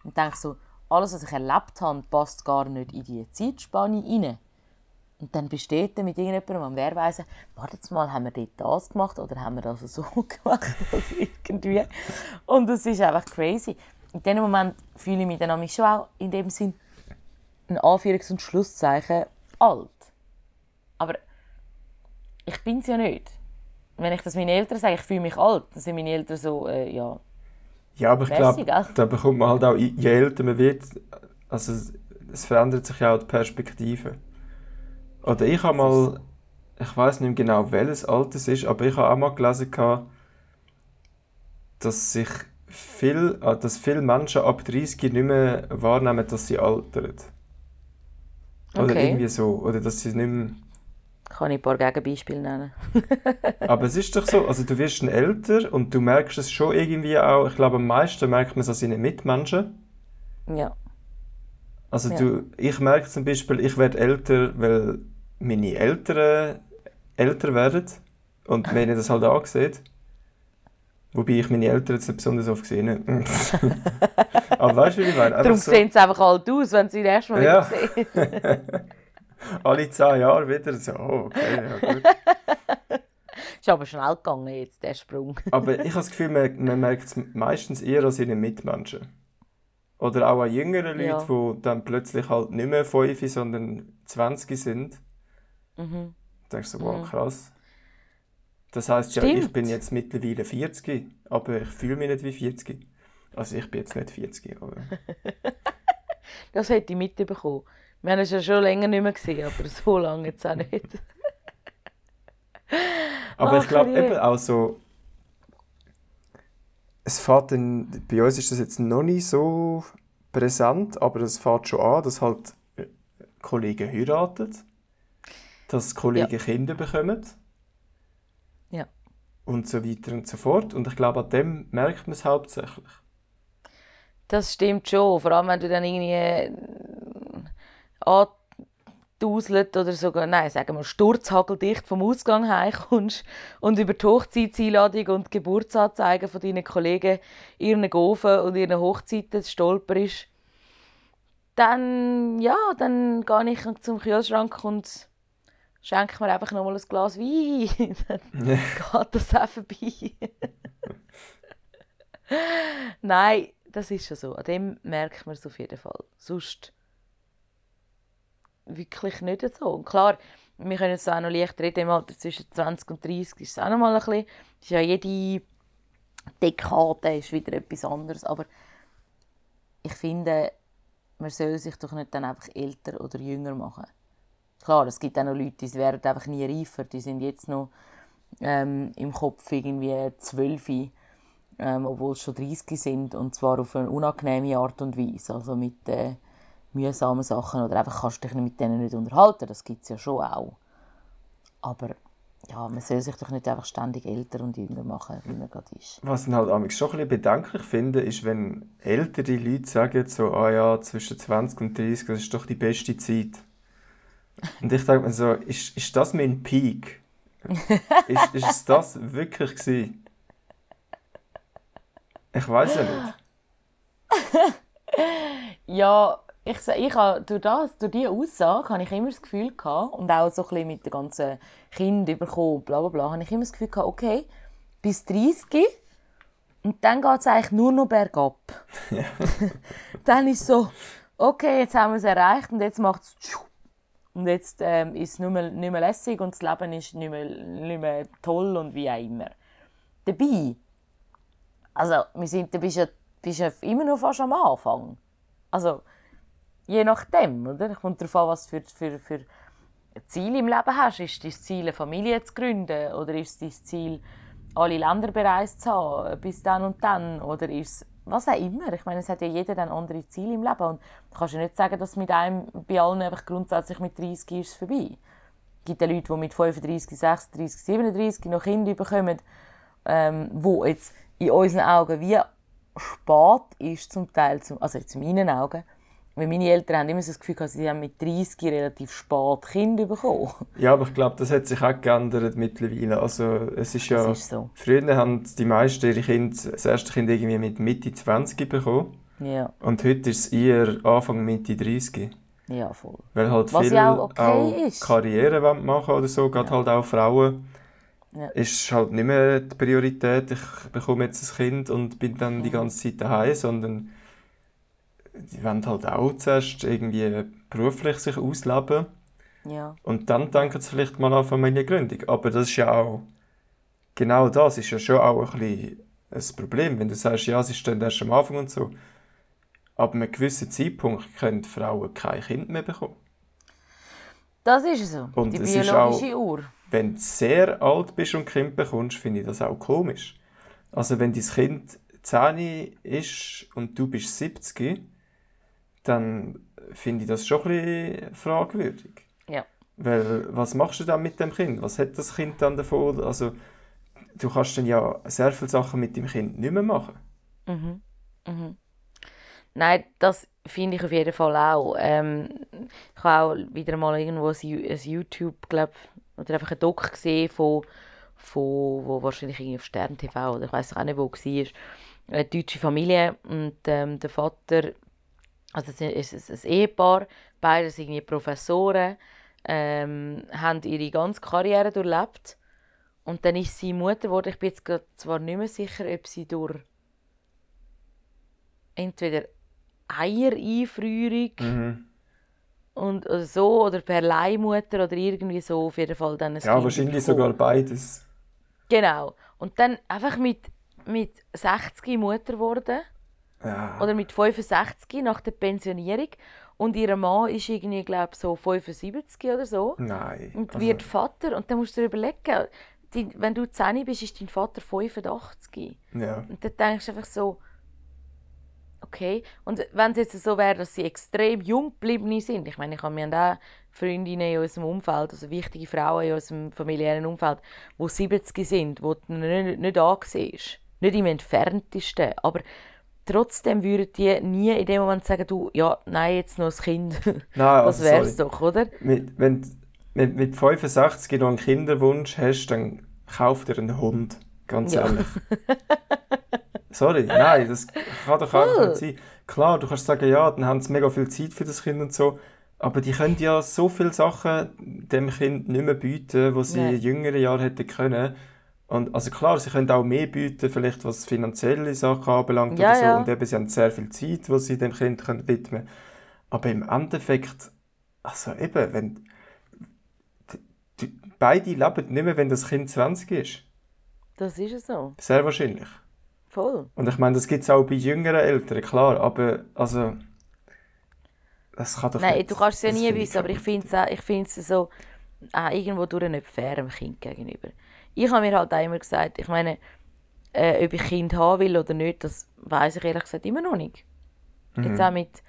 Und denke so, alles, was ich erlebt habe, passt gar nicht in diese Zeitspanne rein. Und dann besteht er mit irgendjemandem am Wehrweisen, warte mal, haben wir dort das gemacht oder haben wir das so <laughs> gemacht? Irgendwie. Und das ist einfach crazy. In dem Moment fühle ich mich dann schon auch in dem Sinn ein Anführungs- und Schlusszeichen alt. Aber ich bin es ja nicht. Wenn ich das meinen Eltern sage, ich fühle mich alt, dann sind meine Eltern so, äh, ja. Ja, aber ich glaube, da bekommt man halt auch, je älter man wird, also es verändert sich ja auch die Perspektive. Oder ich habe mal, ich weiß nicht genau, welches Alter es ist, aber ich habe auch mal gelesen, dass sich viel, äh, dass viele Menschen ab 30 nicht mehr wahrnehmen, dass sie altern. Oder okay. irgendwie so. Oder dass sie nicht mehr kann ich ein paar Gegenbeispiele nennen. <laughs> <laughs> Aber es ist doch so, also du wirst ein älter und du merkst es schon irgendwie auch, ich glaube am meisten merkt man es an seinen Mitmenschen. Ja. Also ja. du, ich merke zum Beispiel, ich werde älter, weil meine Eltern älter werden und <laughs> mir das halt angesehen. Wobei ich meine Eltern jetzt nicht besonders oft gesehen habe. <laughs> Aber weißt du, wie ich meine? Darum so. sehen sie einfach alt aus, wenn sie das erste Mal ja. sehen. <laughs> Alle zehn Jahre wieder so, oh, okay, ja gut. <laughs> ist aber schnell gegangen jetzt, der Sprung. aber ich habe das Gefühl, man, man merkt es meistens eher an seinen Mitmenschen. Oder auch an jüngeren ja. Leuten, die dann plötzlich halt nicht mehr 5, sondern 20 sind. Mhm. Da denkst du, wow, mhm. krass. Das heisst ja, ich bin jetzt mittlerweile 40, aber ich fühle mich nicht wie 40. Also ich bin jetzt nicht 40, aber... <laughs> das hätte ich mitbekommen. Wir haben es ja schon länger nicht mehr gesehen, aber so lange jetzt auch nicht. <laughs> aber Ach, ich glaube eben auch so... Es fährt dann, bei uns ist das jetzt noch nicht so präsent, aber es fährt schon an, dass halt Kollegen heiraten, dass Kollegen ja. Kinder bekommen. Und so weiter und so fort. Und ich glaube, an dem merkt man es hauptsächlich. Das stimmt schon. Vor allem, wenn du dann irgendwie äh, anduselt oder sogar, nein, sagen wir, sturzhageldicht vom Ausgang heimkommst und über die Hochzeitseinladung und die Geburtsanzeigen von deinen Kollegen ihren Gofen und ihren Hochzeiten stolperst, dann, ja, dann gehe ich zum Kühlschrank und schenk mir einfach noch mal ein Glas Wein. <laughs> Dann <laughs> geht das auch vorbei. <laughs> Nein, das ist schon so. An dem merkt man es auf jeden Fall. Sonst wirklich nicht so. Und klar, wir können es auch noch leicht reden, im Alter zwischen 20 und 30 ist es auch noch mal ein bisschen, ist ja jede Dekade ist wieder etwas anderes, aber ich finde, man soll sich doch nicht dann einfach älter oder jünger machen. Klar, es gibt auch noch Leute, die werden einfach nie reifer. Die sind jetzt noch ähm, im Kopf irgendwie zwölf, ähm, obwohl sie schon 30 sind. Und zwar auf eine unangenehme Art und Weise. Also mit äh, mühsamen Sachen. Oder einfach kannst du dich mit denen nicht unterhalten. Das gibt es ja schon auch. Aber ja, man soll sich doch nicht einfach ständig älter und jünger machen, wie man gerade ist. Was ich halt schon ein bisschen bedenklich finde, ist, wenn ältere Leute sagen, so, ah ja, zwischen 20 und 30, das ist doch die beste Zeit. Und ich denke mir so, ist, ist das mein Peak? ist, ist es das wirklich gewesen? Ich weiß ja nicht. ja, ich, ich habe, durch, das, durch diese Aussage habe ich immer das Gefühl gehabt, und auch so ein bisschen mit den ganzen Kindern bekommen, bla bla bla, habe ich immer das Gefühl gehabt, okay, bis 30 und dann geht es eigentlich nur noch bergab. <laughs> Ja. <laughs> dann ist so, okay, jetzt haben wir es erreicht und jetzt macht es und jetzt ähm, ist es nicht mehr, nicht mehr lässig und das Leben ist nicht mehr, nicht mehr toll und wie auch immer. Dabei, also wir sind, du bist ja, bist ja immer noch fast am Anfang. Also, je nachdem, oder? Kommt darauf an, was für, für, für Ziel im Leben hast. Ist das Ziel, eine Familie zu gründen? Oder ist das Ziel, alle Länder bereist zu haben, bis dann und dann? Oder ist was auch immer. Ich meine, es hat ja jeder dann andere Ziele im Leben und du kannst ja nicht sagen, dass mit einem bei allen einfach grundsätzlich mit 30 ist es vorbei. Es gibt ja Leute, die mit 35, 36, 37 noch Kinder bekommen, ähm, wo jetzt in unseren Augen wie spät ist zum Teil, zum, also jetzt in meinen Augen, Weil meine Eltern haben immer so das Gefühl, gehabt, sie haben mit 30 relativ spät Kinder bekommen. Ja, aber ich glaube, das hat sich auch geändert mittlerweile. Also es ist ja... Ist so. Früher haben die meisten ihre Kinder, das erste Kind irgendwie mit Mitte 20 bekommen. Ja, Und heute ist es eher Anfang Mitte 30. ja, voll. Weil halt Was viele ja auch okay auch. Karriere wollen machen oder so, gerade halt auch Frauen. Ja. Ist halt nicht mehr die Priorität, ich bekomme jetzt ein Kind und bin dann die ganze Zeit daheim, sondern die wollen halt auch zuerst irgendwie beruflich sich ausleben Ja, und dann denken sie vielleicht mal an Familiengründung. Aber das ist ja auch, genau das ist ja schon auch ein bisschen ein Problem, wenn du sagst, ja, sie stehen erst am Anfang und so. Ab einem gewissen Zeitpunkt können Frauen kein Kind mehr bekommen. das ist so. Und die es ist biologische Uhr. Wenn du sehr alt bist und Kind bekommst, finde ich das auch komisch. Also wenn dein Kind 10 ist und du bist 70, dann finde ich das schon ein bisschen fragwürdig. Ja. Weil, was machst du dann mit dem Kind? Was hat das Kind dann davon? Also, du kannst dann ja sehr viele Sachen mit dem Kind nicht mehr machen. Nein, das finde ich auf jeden Fall auch. Ähm, ich habe auch wieder mal irgendwo ein, YouTube, glaub, oder einfach ein Doc gesehen von, von wo wahrscheinlich irgendwie auf Stern TV oder ich weiß auch nicht, wo war. Eine deutsche Familie und ähm, der Vater, also es ist ein Ehepaar, beide sind irgendwie Professoren, ähm, haben ihre ganze Karriere durchlebt und dann ist sie Mutter geworden. Ich bin jetzt zwar nicht mehr sicher, ob sie durch entweder Eiereinfrierung Mhm. und oder so oder per Leihmutter oder irgendwie so auf jeden Fall dann ein Ja, Kind wahrscheinlich bekommen. sogar beides. Genau. Und dann einfach mit, mit 60 Mutter geworden Ja. oder mit 65 nach der Pensionierung und ihr Mann ist irgendwie glaube so 75 oder so Nein. und Also, wird Vater und dann musst du dir überlegen, die, wenn du 10 bist, ist dein Vater 85. ja. Und dann denkst du einfach so, okay. Und wenn es jetzt so wäre, dass sie extrem jung geblieben sind, ich meine, ich habe mir auch Freundinnen in unserem Umfeld, also wichtige Frauen in unserem familiären Umfeld, die 70 sind, wo du nicht, nicht ansiehst. Nicht im entferntesten, aber trotzdem würden die nie in dem Moment sagen, du, ja, nein, jetzt noch ein Kind. <laughs> Nein, das also, wäre es sorry. doch, oder? Mit, wenn du mit, mit 65 noch einen Kinderwunsch hast, dann kauf dir einen Hund. Ganz Ja. ehrlich. <laughs> Sorry, nein, das kann doch einfach nicht sein. Klar, du kannst sagen, ja, dann haben sie mega viel Zeit für das Kind und so. Aber die können ja so viele Sachen dem Kind nicht mehr bieten, was sie in jüngeren Jahren hätten können. Und also klar, sie können auch mehr bieten, vielleicht was finanzielle Sachen anbelangt Ja, oder so. ja. Und eben, sie haben sehr viel Zeit, die sie dem Kind können widmen können. Aber im Endeffekt, also eben, wenn die, die, beide leben nicht mehr, wenn das Kind 20 ist. Das ist es so. Sehr wahrscheinlich. Voll. Und ich meine, das gibt es auch bei jüngeren Eltern, klar, aber also. Das kann doch Nein, nicht. du kannst es ja nie wissen, aber ich finde es so auch irgendwo durch nicht fair dem Kind gegenüber. Ich habe mir halt auch immer gesagt, ich meine, äh, ob ich Kind haben will oder nicht, das weiß ich ehrlich gesagt immer noch nicht. Mhm. Jetzt auch mit,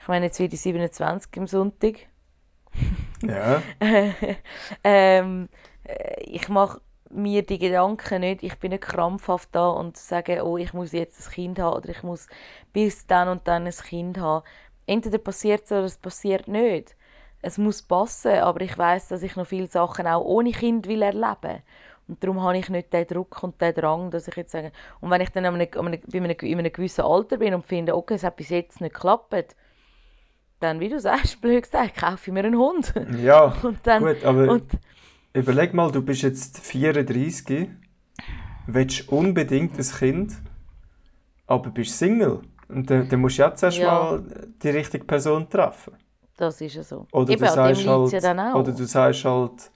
ich meine, jetzt werde ich 27 am Sonntag. Ja, <laughs> ähm, äh, ich mache mir die Gedanken nicht, ich bin nicht krampfhaft da und sage, oh, ich muss jetzt ein Kind haben oder ich muss bis dann und dann ein Kind haben. Entweder passiert es oder es passiert nicht. Es muss passen, aber ich weiß, dass ich noch viele Sachen auch ohne Kind will erleben. Und darum habe ich nicht den Druck und den Drang, dass ich jetzt sage, und wenn ich dann an einem, an einem, in einem gewissen Alter bin und finde, okay, es hat bis jetzt nicht geklappt, dann, wie du sagst, <laughs> blöd gesagt, kaufe ich mir einen Hund. ja. <laughs> Dann, Gut, aber und, überleg mal, du bist jetzt 34, willst unbedingt ein Kind, aber bist Single. Und dann, dann musst du jetzt erst Ja. mal die richtige Person treffen. Das ist ja so. Oder, Eben, du sagst halt, ja dann auch. oder du sagst halt,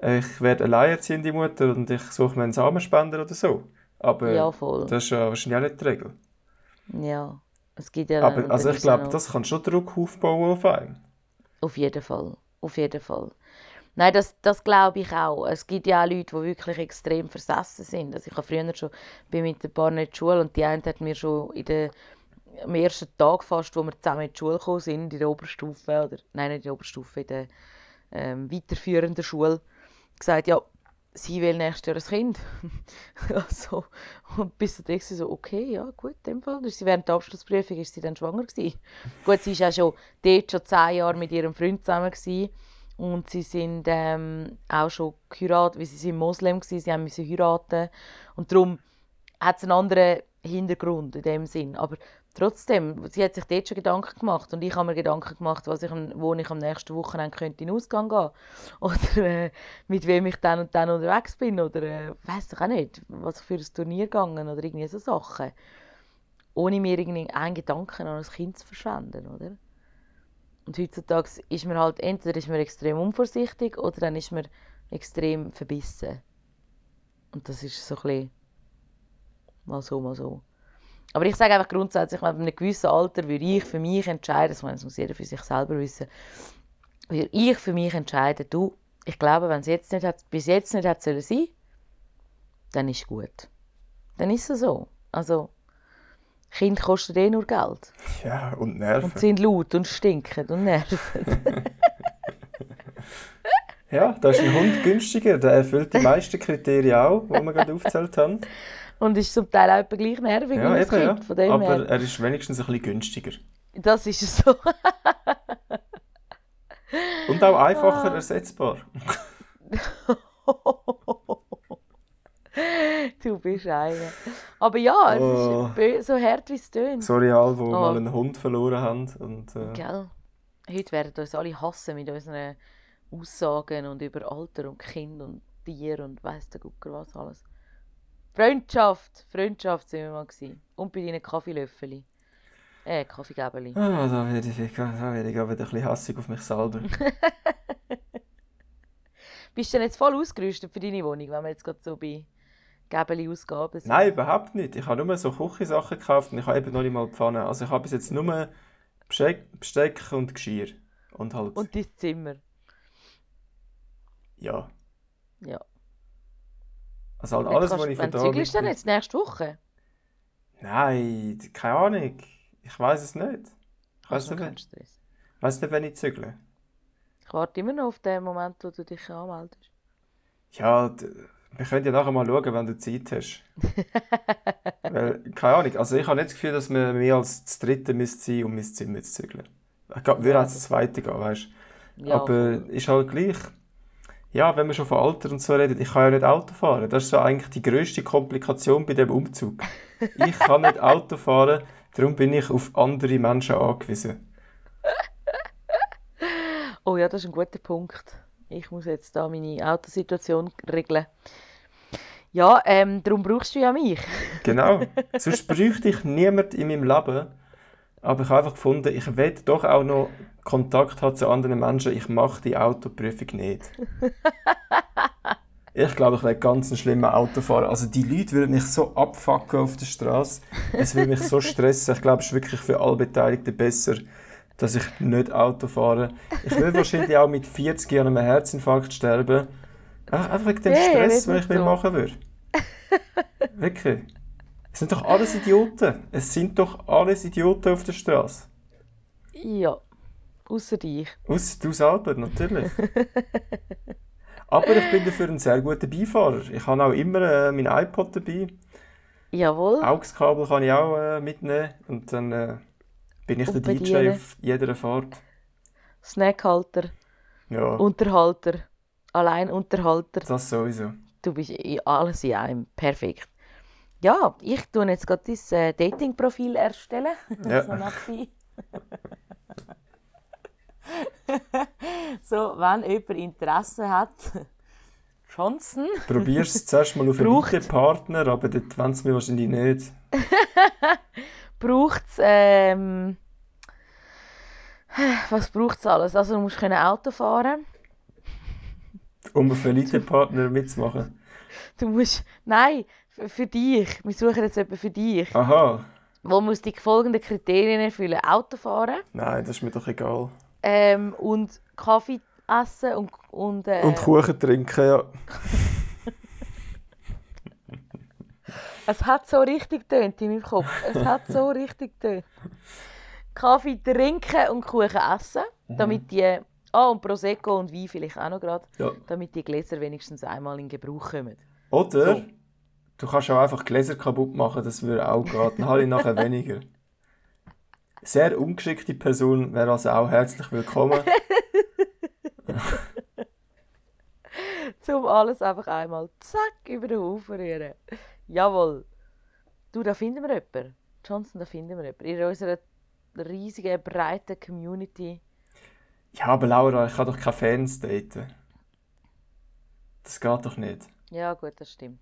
ich werde alleinerziehende Mutter und ich suche mir einen Samenspender oder so. Aber Ja, voll. das ist ja wahrscheinlich auch nicht die Regel. Ja, es gibt ja Aber also ich glaube, das kann schon Druck aufbauen auf einen. Auf jeden Fall, auf jeden Fall. Nein, das, das glaube ich auch. Es gibt ja auch Leute, die wirklich extrem versessen sind. Also ich habe früher schon, bin mit ein paar nicht in die Schule und die eine hat mir schon in der, am ersten Tag fast, wo wir zusammen in die Schule gekommen sind, in der Oberstufe, oder nein, nicht in der Oberstufe, in der ähm, weiterführenden Schule, gesagt, ja, sie will nächstes Jahr ein Kind. <laughs> also, und bis dann sie so, okay, ja, gut, in dem Fall. Sie während der Abschlussprüfung ist sie dann schwanger gewesen. <laughs> Gut, sie war auch schon dort schon zehn Jahre mit ihrem Freund zusammen gewesen. und sie sind ähm, auch schon geheiratet, weil sie sind Moslem gewesen, sie haben müssen heiraten und darum hat es einen anderen Hintergrund in dem Sinn. Aber trotzdem, sie hat sich dort schon Gedanken gemacht und ich habe mir Gedanken gemacht, was ich, wo ich am nächsten Wochenende könnte in den Ausgang gehen <laughs> oder äh, mit wem ich dann und dann unterwegs bin oder äh, weiß ich auch nicht, was ich für ein Turnier gegangen oder irgendwie so Sachen. Ohne mir einen Gedanken an ein Kind zu verschwenden, oder? Und heutzutage ist man halt, entweder ist man extrem unvorsichtig oder dann ist man extrem verbissen. Und das ist so ein bisschen mal so, mal so. Aber ich sage einfach grundsätzlich, wenn einem gewissen Alter würde ich für mich entscheiden, das muss jeder für sich selber wissen, würde ich für mich entscheiden, du, ich glaube, wenn es jetzt nicht hat, bis jetzt nicht hat sollen sein, dann ist es gut. Dann ist es so. Also, Kinder kosten eh nur Geld. Ja, und Nerven. Und sind laut und stinken und nerven. <laughs> ja, da ist ein Hund günstiger. Der erfüllt die meisten Kriterien auch, die wir gerade aufgezählt haben. Und ist zum Teil auch gleich nervig ja, wie eben, Kind. ja. Von dem Aber her. er ist wenigstens ein bisschen günstiger. Das ist es so. <laughs> Und auch Ah. einfacher ersetzbar. <laughs> du bist einer. Aber ja, es Oh. ist so hart, wie es tönt. Sorry all, die Oh. mal einen Hund verloren haben. Und, äh, Gell? Heute werden uns alle hassen mit unseren Aussagen und über Alter und Kind und Tier und weiss der Gucker was alles. Freundschaft, Freundschaft sind wir mal gewesen. Und bei deinen Kaffeelöffeli. Äh, Kaffeegebeli. ah, da werde ich, da werde ich auch wieder ein bisschen hassig auf mich selber. <laughs> Bist du denn jetzt voll ausgerüstet für deine Wohnung, wenn wir jetzt gerade so bei Gebeli-Ausgaben sind? Nein, überhaupt nicht. Ich habe nur so Küchensachen gekauft und ich habe eben noch nicht mal Pfanne. Also ich habe bis jetzt nur Besteck, Besteck und Geschirr. Und halt, Und dein Zimmer. ja. Ja. Also halt alles, was ich von Wann da zügelst du denn jetzt? Nächste Woche? Nein, keine Ahnung. Ich weiß es nicht. Ich weiß Hast du wenn- weiss nicht, wenn ich zügle. Ich warte immer noch auf den Moment, wo du dich anmeldest. Ja, wir können ja nachher mal schauen, wenn du Zeit hast. <laughs> Weil, keine Ahnung, also ich habe nicht das Gefühl, dass wir mehr als das dritte müsste sein, um mein Zimmer zu zügeln. Ich glaube, Ja, als das zweite gehen, weißt du. Ja, Aber ist halt gleich. Ja, wenn wir schon von Alter und so reden, ich kann ja nicht Auto fahren. Das ist so eigentlich die grösste Komplikation bei dem Umzug. Ich kann nicht Auto fahren, darum bin ich auf andere Menschen angewiesen. Oh ja, das ist ein guter Punkt. Ich muss jetzt da meine Autosituation regeln. Ja, ähm, darum brauchst du ja mich. Genau. <laughs> Sonst bräuchte ich niemand in meinem Leben. Aber ich habe einfach gefunden, ich will doch auch noch Kontakt haben zu anderen Menschen. Ich mache die Autoprüfung nicht. <laughs> Ich glaube, ich werde ganz ein schlimmer Autofahrer. Also die Leute würden mich so abfacken auf der Straße. Es würde mich so stressen. Ich glaube, es ist wirklich für alle Beteiligten besser, dass ich nicht Auto fahre. Ich würde wahrscheinlich auch mit 40 Jahren an einem Herzinfarkt sterben. Einfach, wegen dem Hey, Stress, red den ich mir so. machen würde. Wirklich. Es sind doch alles Idioten. Es sind doch alles Idioten auf der Straße. Ja, außer dich. Außer du selber, natürlich. <laughs> Aber ich bin dafür ein sehr guter Beifahrer. Ich habe auch immer äh, mein iPod dabei. Jawohl. AUX-Kabel kann ich auch äh, mitnehmen. Und dann äh, bin ich Und der DJ bedienen. auf jeder Fahrt. Snackhalter, Ja, Unterhalter, Alleinunterhalter. das sowieso. Du bist in alles in einem. Perfekt. Ja, ich tue jetzt gerade dein äh, Dating-Profil erstellen. Ja. <laughs> so, <laughs> so, wenn jemand Interesse hat, <laughs> Chancen. Probierst es zuerst mal auf einen Partner, aber dort wollen sie mir wahrscheinlich nicht. braucht es, ähm, was braucht es alles? Also du musst können Auto fahren. Um einen Elite-Partner mitzumachen. Du musst, nein, für, dich. Wir suchen jetzt jemanden für dich. Aha. Wo muss die folgenden Kriterien erfüllen? Auto fahren Nein, das ist mir doch egal. ähm, und Kaffee essen und, und, äh, Und Kuchen trinken, ja. <laughs> es hat so richtig tönt in meinem Kopf. Es hat so <laughs> richtig tönt. Kaffee trinken und Kuchen essen, damit die Ah, und Prosecco und Wein vielleicht auch noch gerade, Ja. damit die Gläser wenigstens einmal in Gebrauch kommen. Oder So. Du kannst auch einfach Gläser kaputt machen, das würde auch gehen. Dann habe ich nachher <laughs> weniger. Sehr ungeschickte Person wäre also auch herzlich willkommen. <laughs> Um alles einfach einmal zack über den Haufen rühren. Jawohl. Du, da finden wir jemanden. Johnson, da finden wir jemanden. In unserer riesigen, breiten Community. Ja, aber Laura, ich kann doch keine Fans daten. Das geht doch nicht. Ja, gut, das stimmt.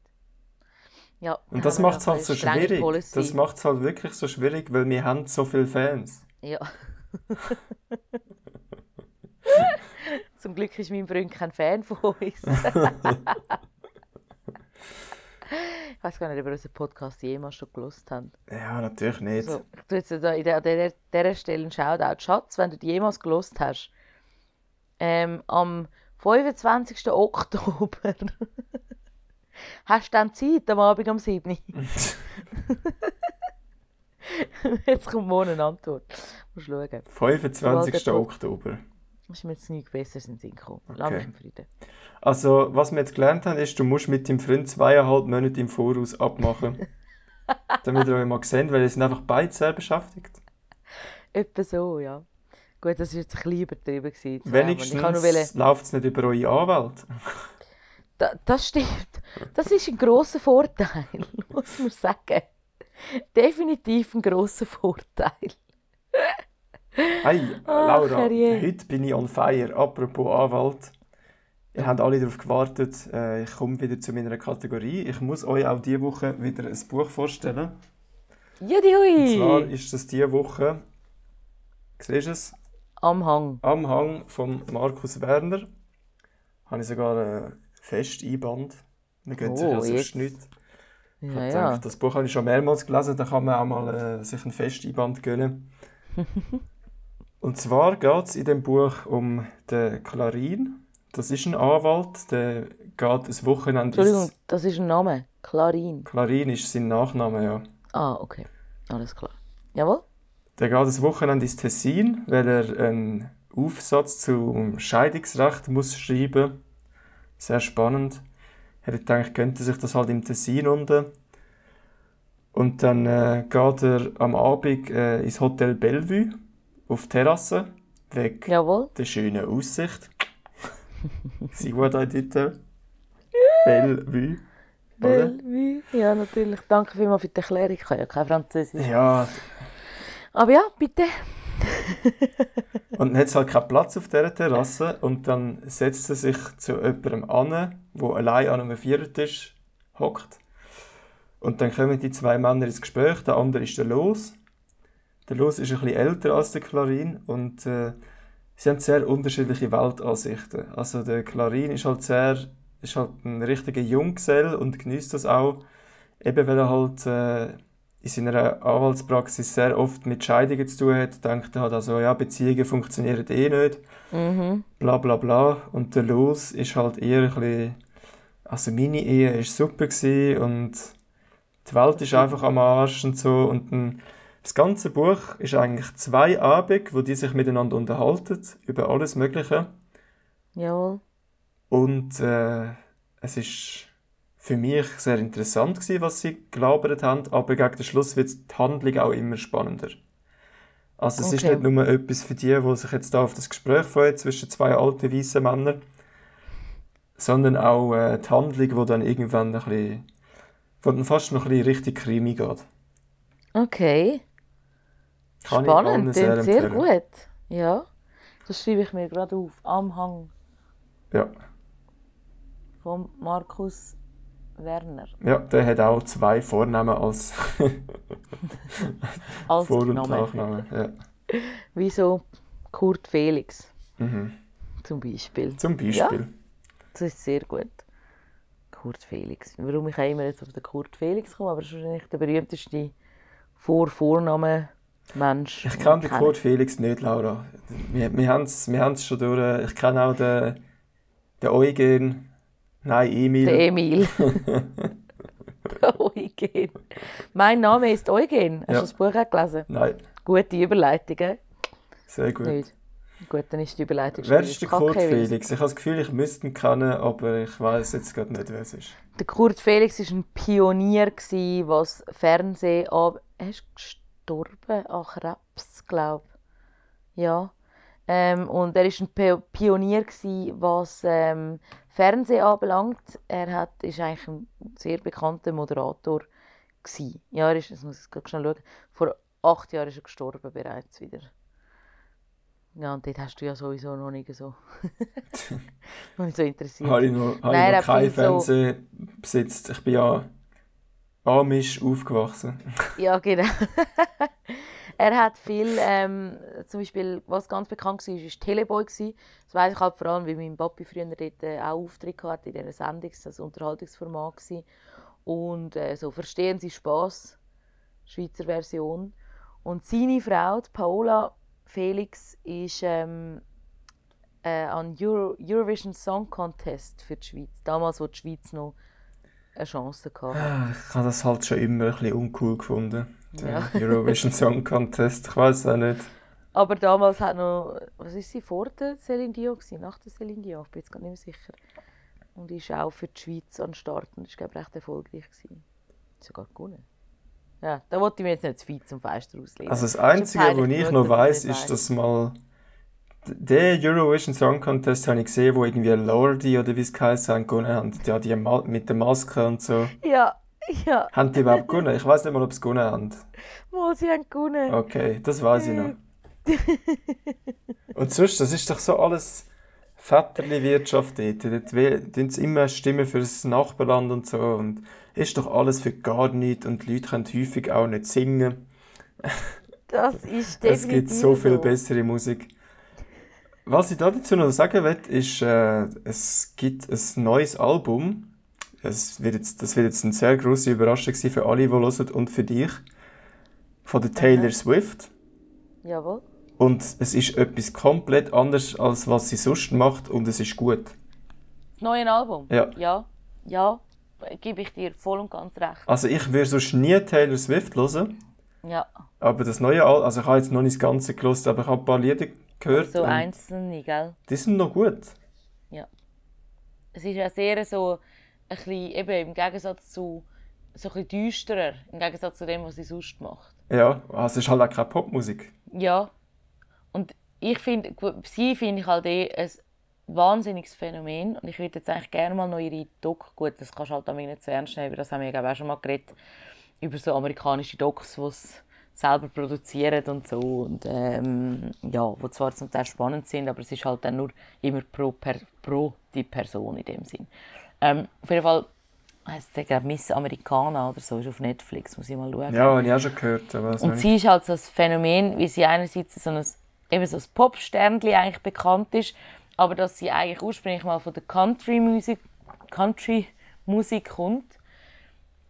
Ja, Und das macht es noch halt so schwierig. Policy. Das macht es halt wirklich so schwierig, weil wir haben so viele Fans. Ja. <laughs> Zum Glück ist mein Freund kein Fan von uns. <laughs> ich weiß gar nicht, ob wir unseren Podcast jemals schon gelost haben. Ja, natürlich nicht. Also, ich tue jetzt der, an dieser, dieser Stelle einen Shoutout. Schatz, wenn du die jemals gelost hast, ähm, am 25. Oktober <laughs> hast du dann Zeit, am Abend um 7 Uhr. <laughs> Jetzt kommt morgen eine Antwort. Musst schauen. 25. Sobald der Pod- Oktober. Das ist mir jetzt nichts Besseres in den Sinn gekommen. Lass mich Okay. im Frieden. Also, was wir jetzt gelernt haben, ist, du musst mit deinem Freund zweieinhalb Monate im Voraus abmachen. <laughs> damit ihr euch mal seht, weil ihr sind einfach beide sehr beschäftigt. Etwa so, ja. Gut, das war jetzt ein bisschen übertrieben. gewesen, Wenigstens läuft es nicht über eure Anwälte. da, das stimmt. Das ist ein grosser Vorteil, <laughs> muss man sagen. Definitiv ein grosser Vorteil. Hey, Laura, herrje. heute bin ich on fire. Apropos Anwalt. Ihr habt alle darauf gewartet. Äh, ich komme wieder zu meiner Kategorie. Ich muss euch auch diese Woche wieder ein Buch vorstellen. Und zwar Judiui! ist das diese Woche, siehst du es, Am Hang. am Hang von Markus Werner. Habe ich sogar ein Fest-Einband. Man sich Oh, ja sonst nichts. Ich Ja, gedacht, das Buch habe ich schon mehrmals gelesen, da kann man auch mal äh, sich ein Festeinband gönnen. <laughs> Und zwar geht es in dem Buch um den Clarin. Das ist ein Anwalt, der geht ein Wochenende Entschuldigung, das ist ein Name. Clarin. Clarin ist sein Nachname, ja. Ah, okay. Alles klar. Jawohl? Der geht ein Wochenende ins Tessin, weil er einen Aufsatz zum Scheidungsrecht muss schreiben Sehr spannend. Er hat gedacht, könnte sich das halt im Tessin unten. Und dann äh, geht er am Abend äh, ins Hotel Bellevue auf die Terrasse, wegen Jawohl. der schönen Aussicht. Sie gut auch dort. Bellevue. Oder? Bellevue. Ja, natürlich. Danke vielmals für die Erklärung. Ich kann ja kein Französisch. Ja, Aber ja, bitte. <laughs> Und dann hat es halt keinen Platz auf dieser Terrasse und dann setzt er sich zu jemandem an, der allein an einem Vierertisch hockt. Und dann kommen die zwei Männer ins Gespräch, der andere ist der Los. Der Los ist ein bisschen älter als der Clarin und äh, sie haben sehr unterschiedliche Weltansichten. Also der Clarin ist halt sehr, ist halt ein richtiger Junggesell und genießt das auch, eben weil er halt äh, in seiner Anwaltspraxis sehr oft mit Scheidungen zu tun hat, denkt er halt also, ja, Beziehungen funktionieren eh nicht, Mhm. bla bla bla. Und der Los ist halt eher ein bisschen, also meine Ehe war super gewesen und die Welt ist einfach am Arsch und so. Und dann, das ganze Buch ist eigentlich zwei Abende, wo die sich miteinander unterhalten, über alles Mögliche. Jawohl. Und äh, es ist für mich sehr interessant gewesen, was sie gelabert haben, aber gegen den Schluss wird die Handlung auch immer spannender. Also es ist Okay. nicht nur etwas für die, die sich jetzt da auf das Gespräch freuen zwischen zwei alten weißen Männern, sondern auch äh, die Handlung, die dann irgendwann ein bisschen, wo dann fast noch ein bisschen richtig Krimi geht. Okay. Kann Spannend. sehr Sehr, gut. Ja. Das schreibe ich mir gerade auf. Am Hang Ja. von Markus Werner. ja, der hat auch zwei Vornamen als <laughs> Als Vor- und Name. Nachnamen. Ja. Wieso Kurt Felix Mhm. zum Beispiel. Zum Beispiel. Das ist sehr gut. Kurt Felix. Warum ich immer jetzt auf den Kurt Felix komme, aber das ist wahrscheinlich der berühmteste Vor-Vorname-Mensch. Ich den kenne wir den Kurt Felix nicht, Laura. Wir, wir haben es wir haben's schon durch. Ich kenne auch den, den Eugen. Nein, Emil. Der Emil. Der <laughs> <laughs> Eugen. Mein Name ist Eugen. Hast Ja. du das Buch auch gelesen? Nein, Gute Überleitungen. sehr gut. Nicht. Gut, dann ist die Überleitung Wer ist der Kurt Felix? Ich habe das Gefühl, ich müsste ihn kennen, aber ich weiß jetzt gerade nicht, wer es ist. Der Kurt Felix war ein Pionier, gewesen, was Fernsehen ab... Er ist gestorben an Krebs, glaube ich. Ja. Ähm, und er war ein Pionier, gewesen, was ähm, Fernsehen anbelangt. Er hat, ist eigentlich ein sehr bekannter Moderator. Gewesen. Ja, er ist, das muss ich gerade schnell schauen, vor acht Jahren ist er gestorben bereits wieder. Ja, und dort hast du ja sowieso noch nicht so, <laughs> noch nicht so interessiert. Habe ich noch, habe Nein, ich noch kein Fernseher so... besitzt. Ich bin ja amisch aufgewachsen. ja, genau. <laughs> er hat viel, ähm, zum Beispiel, was ganz bekannt war, war Teleboy. Das weiß ich halt vor allem, weil mein Papi früher dort äh, auch Auftritt hatte in dieser Sendung, das Unterhaltungsformat war. Und äh, so «Verstehen Sie Spaß», Schweizer Version. Und seine Frau, Paola Felix, ist ähm, äh, an Euro Eurovision Song Contest für die Schweiz. Damals, wo die Schweiz noch eine Chance hatte. Ah, ich habe das halt schon immer ein bisschen uncool gefunden. Der ja. Eurovision Song Contest, ich weiß auch nicht. Aber damals hat noch, was ist sie, vor der Celine Dion gewesen? Nach der Celine Dion, ich bin jetzt gar nicht mehr sicher. Und ist auch für die Schweiz an Start und ist, glaube ich, recht erfolgreich gewesen. Sogar gewonnen. Ja, da wollte ich mir jetzt nicht zu weit zum Fenster auslegen. Also das Einzige, was ich noch weiss, ist, dass mal der Eurovision Song Contest habe ich gesehen, wo irgendwie Lordi oder wie es geheißen haben, gewonnen haben. Ja, die mit der Maske und so. Ja, ja. Haben die überhaupt gewonnen? Ich weiß nicht mal, ob sie gewonnen haben. Wo sie haben gewonnen. Okay, das weiß ich noch. und sonst, das ist doch so alles Vetterli-Wirtschaft dort. Dort tun sie immer Stimmen für das Nachbarland und so. Und ist doch alles für gar nichts und die Leute können häufig auch nicht singen. Das ist definitiv <laughs> Es gibt so viel bessere Musik. Was ich dazu noch sagen will, ist, äh, es gibt ein neues Album. Es wird jetzt, das wird jetzt eine sehr große Überraschung sein für alle, die hören und für dich. Von der Taylor Aha. Swift. Jawohl. Und es ist etwas komplett anderes, als was sie sonst macht und es ist gut. Das neue Album? Ja. Ja, ja, gebe ich dir voll und ganz recht. Also ich würde sonst nie Taylor Swift hören. Ja. Aber das neue Album, also ich habe jetzt noch nicht das Ganze gelesen, aber ich habe ein paar Lieder gehört. So einzelne, gell? Die sind noch gut. Ja. Es ist ja sehr so, ein bisschen, eben im Gegensatz zu, so ein bisschen düsterer, im Gegensatz zu dem, was sie sonst macht. Ja, also es ist halt auch keine Popmusik. Ja, und ich finde, sie finde ich halt eh ein wahnsinniges Phänomen. Und ich würde jetzt eigentlich gerne mal noch ihre Doc, gut, das kannst du halt nicht so ernst nehmen, das haben wir ja auch schon mal geredet, über so amerikanische Docs, die es selber produzieren und so. Und ähm, ja, die zwar zum Teil spannend sind, aber es ist halt dann nur immer pro, per, pro die Person in dem Sinn. Ähm, auf jeden Fall heißt der glaube Miss Americana oder so, ist auf Netflix, muss ich mal schauen. Ja, habe ich auch schon gehört. Aber und sie ist halt so ein Phänomen, wie sie einerseits so ein eben so ein Popsternli eigentlich bekannt ist, aber dass sie eigentlich ursprünglich mal von der Country-Musik Country Musik kommt,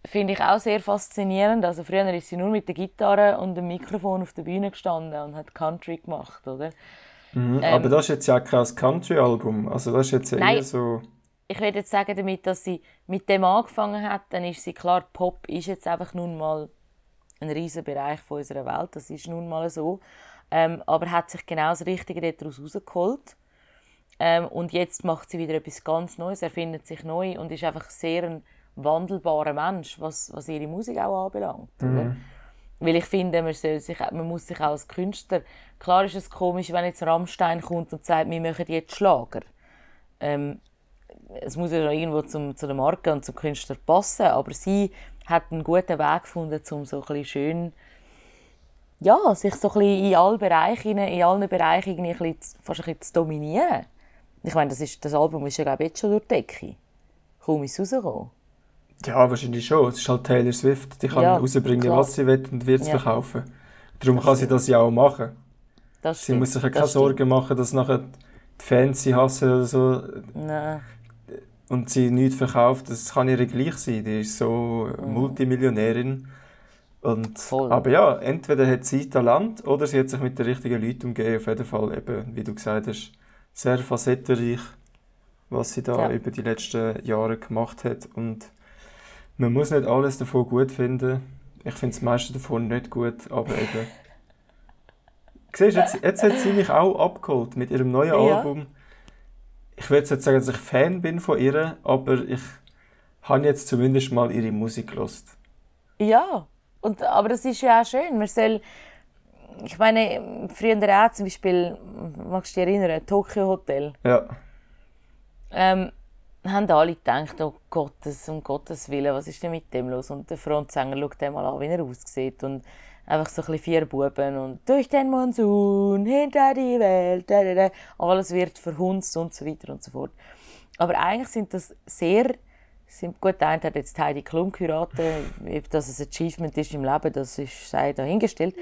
finde ich auch sehr faszinierend. Also früher ist sie nur mit der Gitarre und dem Mikrofon auf der Bühne gestanden und hat Country gemacht, oder? Mhm, ähm, aber das ist jetzt ja kein Country-Album, also das ist jetzt nein, eher so... Ich würde jetzt sagen damit, dass sie mit dem angefangen hat, dann ist sie klar, Pop ist jetzt einfach nun mal ein riesiger Bereich von unserer Welt, das ist nun mal so ähm, aber hat sich genau das Richtige daraus herausgeholt. Ähm, und jetzt macht sie wieder etwas ganz Neues, erfindet sich neu und ist einfach sehr ein wandelbarer Mensch, was, was ihre Musik auch anbelangt. Mhm. Weil ich finde, man, soll sich, man muss sich auch als Künstler... Klar ist es komisch, wenn jetzt Rammstein kommt und sagt, wir machen jetzt Schlager. Ähm, es muss ja irgendwo zum, zu der Marke und zum Künstler passen, aber sie hat einen guten Weg gefunden, um so ein bisschen schön ja, sich so ein bisschen in allen Bereichen, in allen Bereichen irgendwie ein bisschen, fast ein bisschen zu dominieren. Ich meine, das, ist, das Album ist ja glaube ich, jetzt schon durch die Decke. Kaum ist es rausgekommen. Ja, wahrscheinlich schon. Es ist halt Taylor Swift. Die kann ja, rausbringen, klar. was sie will und wird es ja. verkaufen. Darum das kann sie das ja auch machen. Das sie muss sich ja keine Sorgen machen, dass nachher die Fans sie hassen oder so. Nein. Und sie nichts verkauft. Das kann ihre gleich sein. Die ist so mhm. Multimillionärin. Und, aber ja, entweder hat sie Talent oder sie hat sich mit den richtigen Leuten umgeben. Auf jeden Fall, eben, wie du gesagt hast, sehr facettenreich, was sie da ja. über die letzten Jahre gemacht hat. Und man muss nicht alles davon gut finden. Ich finde das meiste davon nicht gut, aber eben <laughs> siehst, jetzt, jetzt hat sie mich auch abgeholt mit ihrem neuen Ja. Album. Ich will jetzt nicht sagen, dass ich Fan bin von ihr, aber ich habe jetzt zumindest mal ihre Musik gelost. Ja, und, aber das ist ja auch schön. Man soll, ich meine, früher auch zum Beispiel, magst du dich erinnern, Tokyo Hotel, Ja, ähm, haben alle gedacht, oh Gottes, um Gottes Willen, was ist denn mit dem los? Und der Frontsänger schaut dem mal an, wie er aussieht. Und einfach so ein vier Buben und durch den Monsun, hinter die Welt, da, da, da. alles wird verhunzt und so weiter und so fort. Aber eigentlich sind das sehr, sind, gut, der hat jetzt Heidi Klum geheiratet, ob das ein Achievement ist im Leben, das ist sei dahingestellt.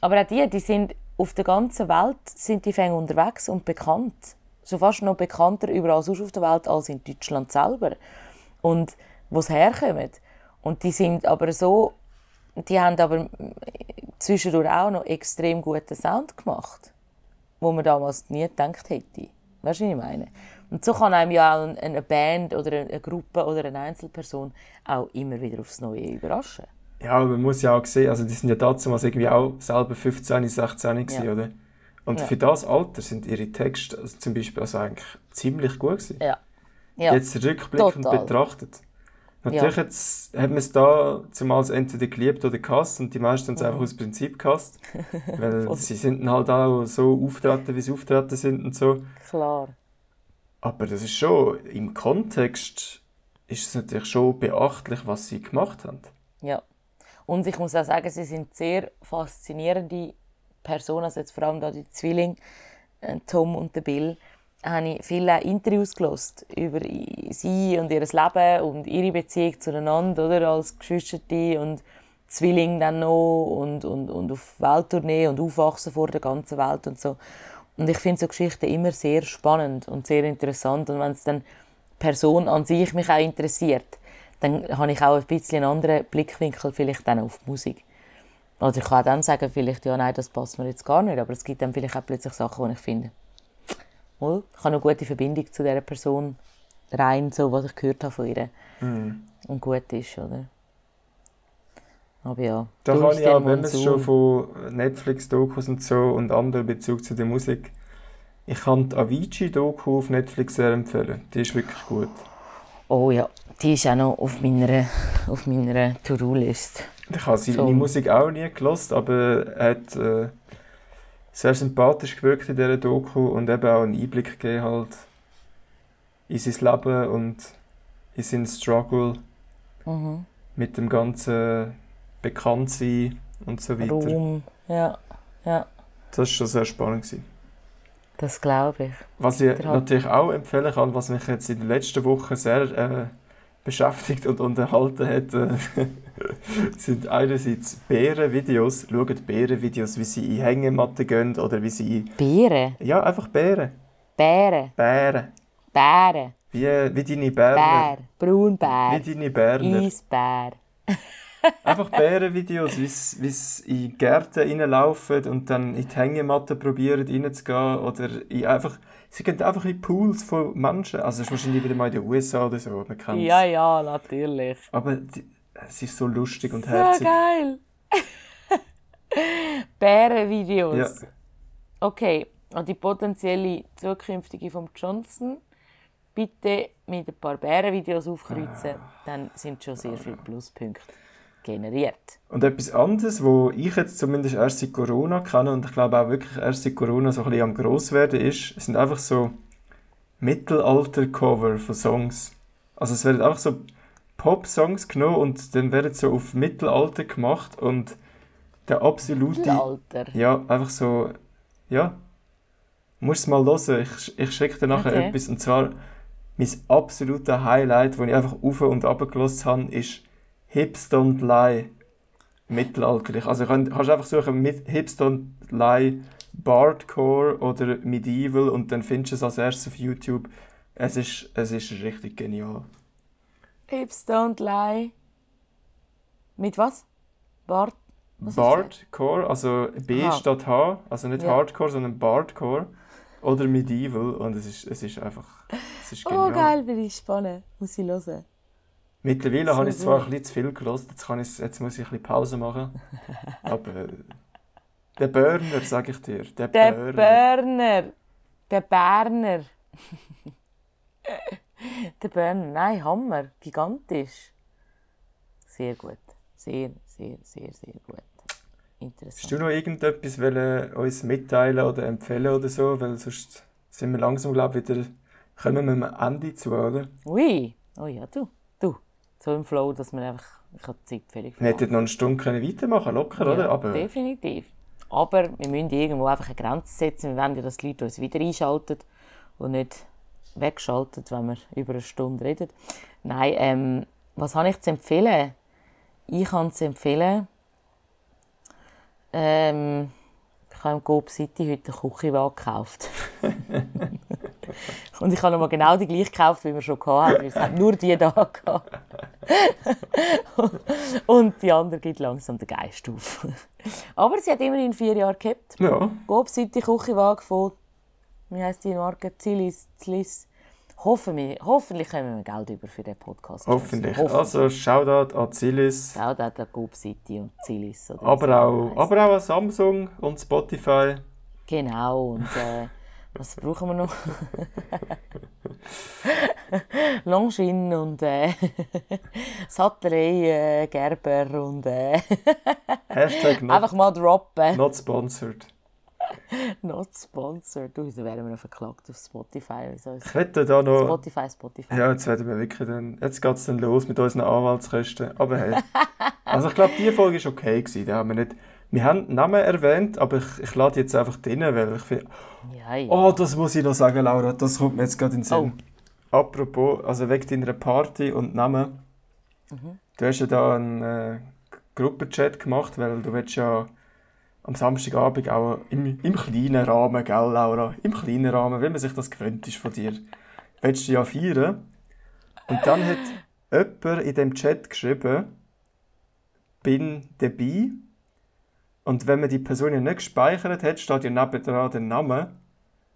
Aber auch die, die sind auf der ganzen Welt sind die Fänge unterwegs und bekannt. So fast noch bekannter überall sonst auf der Welt als in Deutschland selber. Und wo sie herkommen. Und die sind aber so, die haben aber zwischendurch auch noch extrem guten Sound gemacht, wo man damals nie gedacht hätte. Weißt du, wie ich meine? Und so kann einem ja auch ein- eine Band oder eine Gruppe oder eine Einzelperson auch immer wieder aufs Neue überraschen. Ja, aber man muss ja auch sehen, also die sind ja damals irgendwie auch selber 15, 16 gewesen, Ja. oder? Und Ja. für das Alter sind ihre Texte also zum Beispiel also eigentlich ziemlich gut gewesen. Ja. ja. Jetzt rückblickend total. betrachtet. Natürlich jetzt hat man es da zumal entweder geliebt oder gehasst und die meisten haben es einfach aus Prinzip gehasst. <laughs> weil sie sind halt auch so auftreten, wie sie auftreten sind und so. Klar. Aber das ist schon, im Kontext ist es natürlich schon beachtlich, was sie gemacht haben. Ja. Und ich muss auch sagen, sie sind sehr faszinierende Personen, also jetzt vor allem da die Zwillinge, äh, Tom und der Bill, habe ich viele Interviews gelost über sie und ihr Leben und ihre Beziehung zueinander, oder, als Geschwister und Zwilling dann noch und, und, und auf Welttournee und aufwachsen vor der ganzen Welt und so. Und ich finde so Geschichten immer sehr spannend und sehr interessant. Und wenn es dann Person an sich mich auch interessiert, dann habe ich auch ein bisschen einen anderen Blickwinkel vielleicht dann auf die Musik. Oder ich kann auch dann sagen, vielleicht, ja, nein, das passt mir jetzt gar nicht, aber es gibt dann vielleicht auch plötzlich Sachen, die ich finde, ich habe eine gute Verbindung zu dieser Person, rein so, was ich gehört habe von ihr und gut ist, oder? Aber ja, Da kann ich auch, wenn wir es schon von Netflix-Dokus und so und anderen Bezug zu der Musik, ich kann die Avicii-Doku auf Netflix sehr empfehlen. Die ist wirklich gut. Oh ja, die ist auch noch auf meiner, auf meiner To-Do-List. Ich habe seine So. Musik auch nie gelost, aber er hat äh, sehr sympathisch gewirkt in dieser Doku und eben auch einen Einblick gegeben halt in sein Leben und in seinen Struggle Mhm. mit dem ganzen Bekanntsein und so weiter. Ruhm, ja, ja, Das war schon sehr spannend. Gewesen. das glaube ich. Was ich natürlich auch empfehlen kann, was mich jetzt in den letzten Wochen sehr äh, beschäftigt und unterhalten hat, äh, <laughs> <laughs> sind einerseits Bärenvideos. Schaut Bärenvideos, wie sie in Hängematten gehen oder wie sie in... Bären, Ja, einfach Bären. Bären, Bären. Bären, Wie, wie deine Berner. Bär, Braunbär, Wie deine Berner. Eisbär. <laughs> Einfach Bärenvideos, wie sie in Gärten reinlaufen und dann in die Hängematte probieren reinzugehen. Oder in einfach, sie gehen einfach in Pools von Menschen. Also, das ist wahrscheinlich wieder mal in den USA oder so. Man kennt's. Ja, ja, natürlich. Aber die, es ist so lustig und So herzig. geil. <laughs> Bärenvideos. Ja. Okay, und die potenzielle zukünftige vom Johnson, bitte mit ein paar Bärenvideos aufkreuzen, dann sind schon sehr viele Pluspunkte generiert. Und etwas anderes, wo ich jetzt zumindest erst seit Corona kenne und ich glaube auch wirklich erst seit Corona so ein bisschen am Grosswerden ist, sind einfach so Mittelalter-Cover von Songs. Also es werden einfach so Pop-Songs genommen und dann werden so auf Mittelalter gemacht und der absolute... Alter. Ja, einfach so... Ja. Musst es mal hören. Ich, ich schicke dir nachher Okay. etwas. Und zwar, mein absoluter Highlight, das ich einfach auf und gelassen habe, ist Hips Don't Lie. Mittelalterlich. Also könnt- kannst du einfach suchen mit Hips Don't Lie Bardcore oder Medieval und dann findest du es als erstes auf YouTube. Es ist, es ist richtig genial. Hips don't lie. Mit was? Bart? Was Bardcore, also B Aha. statt H, also nicht Ja. Hardcore, sondern Bardcore oder Medieval und es ist, es ist einfach, es ist Oh, genial. geil, bin ich spannend. Muss ich hören. Mittlerweile habe ich zwar ein bisschen zu viel gehört, jetzt, kann ich, jetzt muss ich ein bisschen Pause machen, <laughs> aber äh, Der Burner, sag ich dir. Der, Der Burner. Berner. Der Berner. <laughs> <laughs> der Berner. Nein, Hammer. Gigantisch. Sehr gut. Sehr, sehr, sehr, sehr gut. Hast Interessant. du noch irgendetwas wollen, uns mitteilen oder empfehlen oder so? Weil sonst sind wir langsam, glaube ich, wieder kommen wir am Ende zu, oder? Ui. Oh ja, du. Du. So im Flow, dass man einfach... Ich habe Zeit völlig Wir hätten noch eine Stunde können weitermachen locker, oder? Ja, Aber definitiv. Aber wir müssen irgendwo einfach eine Grenze setzen. Wir wollen ja, dass die Leute uns wieder einschalten und nicht wegschalten, wenn wir über eine Stunde reden. Nein, ähm, was habe ich zu empfehlen? Ich kann zu empfehlen, ähm, ich habe im Coop City heute eine Küchenwaage gekauft. <laughs> und ich habe nochmal genau die gleiche gekauft, wie wir schon hatten. weil Es hat nur die da gehabt. <laughs> Und die andere geht langsam den Geist auf. Aber sie hat immerhin vier Jahre gehabt. ja, Gobseite Küchenwaage von, wie heisst die Marke? Zilis, Zilis. Hoffen wir, hoffentlich kommen wir Geld über für den Podcast. hoffentlich. Hoffentlich. Also, Shoutout an Zilis. Auch da der Gobseite und Zilis. Oder Aber auch, aber auch an Samsung und Spotify. Genau. Und äh, <laughs> was brauchen wir noch? <laughs> Longines und äh, <laughs> Sattelei, äh, Gerber und äh, Hashtag not, einfach mal droppen. not sponsored. <laughs> Not sponsored. Du, da werden wir noch verklagt auf Spotify. Ist Ich hätte da noch... Spotify, Spotify. Ja, jetzt werden wir wirklich dann... Jetzt geht es dann los mit unseren Anwaltskosten. Aber hey. <laughs> Also ich glaube, die Folge war okay. Gewesen. Da haben wir, nicht, wir haben Namen erwähnt, aber ich, ich lade jetzt einfach drin, weil ich finde... Ja, ja. Oh, das muss ich noch sagen, Laura. Das kommt mir jetzt gerade in den Sinn. Apropos, also wegen deiner Party und Namen. Du hast ja da einen äh, Gruppenchat gemacht, weil du willst ja am Samstagabend auch im, im kleinen Rahmen, gell, Laura? Im kleinen Rahmen, wie man sich das gewöhnt ist von dir. Willst du ja feiern. Und dann hat <laughs> jemand in dem Chat geschrieben, bin dabei. Und wenn man die Person ja nicht gespeichert hat, steht ja nebendran der Name.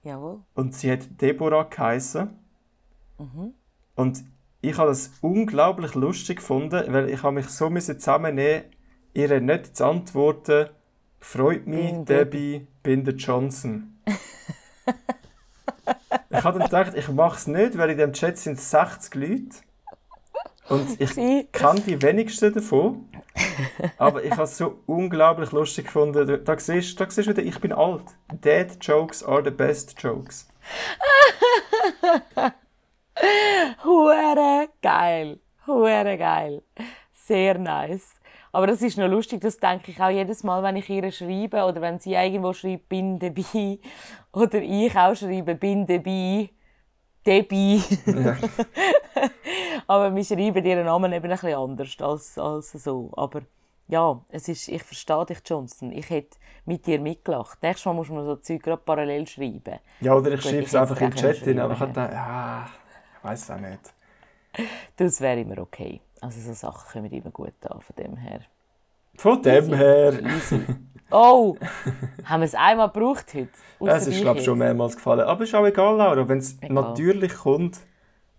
Jawohl. Und sie hat Deborah geheißen. Und ich habe das unglaublich lustig gefunden, weil ich habe mich so zusammennehmen, ihr nicht zu antworten, freut mich, Bin Debbie, bin der Johnson. ich habe dann gedacht, ich mache es nicht, weil in dem Chat sind 60 Leute. Und ich <laughs> Sie- kenne die wenigsten davon. Aber ich habe es so unglaublich lustig gefunden. Da, da, siehst, da siehst du wieder, ich bin alt. Dead jokes are the best jokes. <laughs> Hure geil. Hure geil. Sehr nice. Aber das ist noch lustig, das denke ich auch jedes Mal, wenn ich ihr schreibe oder wenn sie irgendwo schreibt, bin dabei. <laughs> Oder ich auch schreibe, bin dabei. Dabei. <laughs> Aber wir schreiben ihren Namen eben ein bisschen anders als, als so. Aber ja, es ist, ich verstehe dich, Johnson. Ich hätte mit dir mitgelacht. Nächstes Mal muss man so Zeug gerade parallel schreiben. Ja, oder ich schreibe es einfach im Chat hin, aber ich habe gedacht, ja, ich weiß es auch nicht. Das wäre immer okay. Also so Sachen kommen immer gut an, von dem her. Von dem her, Easy. <laughs> Oh, haben wir es einmal gebraucht heute? Ausser es ist glaube ich schon mehrmals gefallen. Aber ist auch egal, Laura, wenn es natürlich kommt,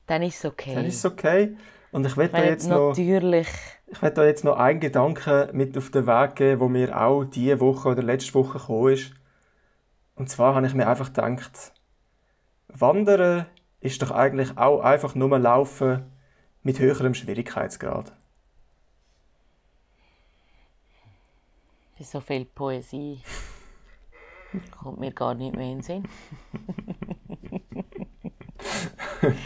Dann ist es okay. dann ist es okay. Und ich werde jetzt noch, natürlich. ich werde da jetzt noch einen Gedanken mit auf den Weg geben, wo mir auch diese Woche oder letzte Woche gekommen ist. Und zwar habe ich mir einfach gedacht, Wandern ist doch eigentlich auch einfach nur Laufen mit höherem Schwierigkeitsgrad. So viel Poesie <laughs> kommt mir gar nicht mehr in den Sinn. <laughs>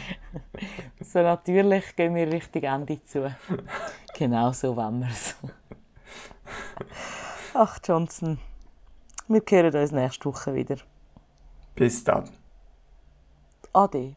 so natürlich gehen wir Richtung Ende zu. Genau so wollen wir es. <laughs> Ach, Johnson. Wir hören uns nächste Woche wieder. Bis dann. Ade.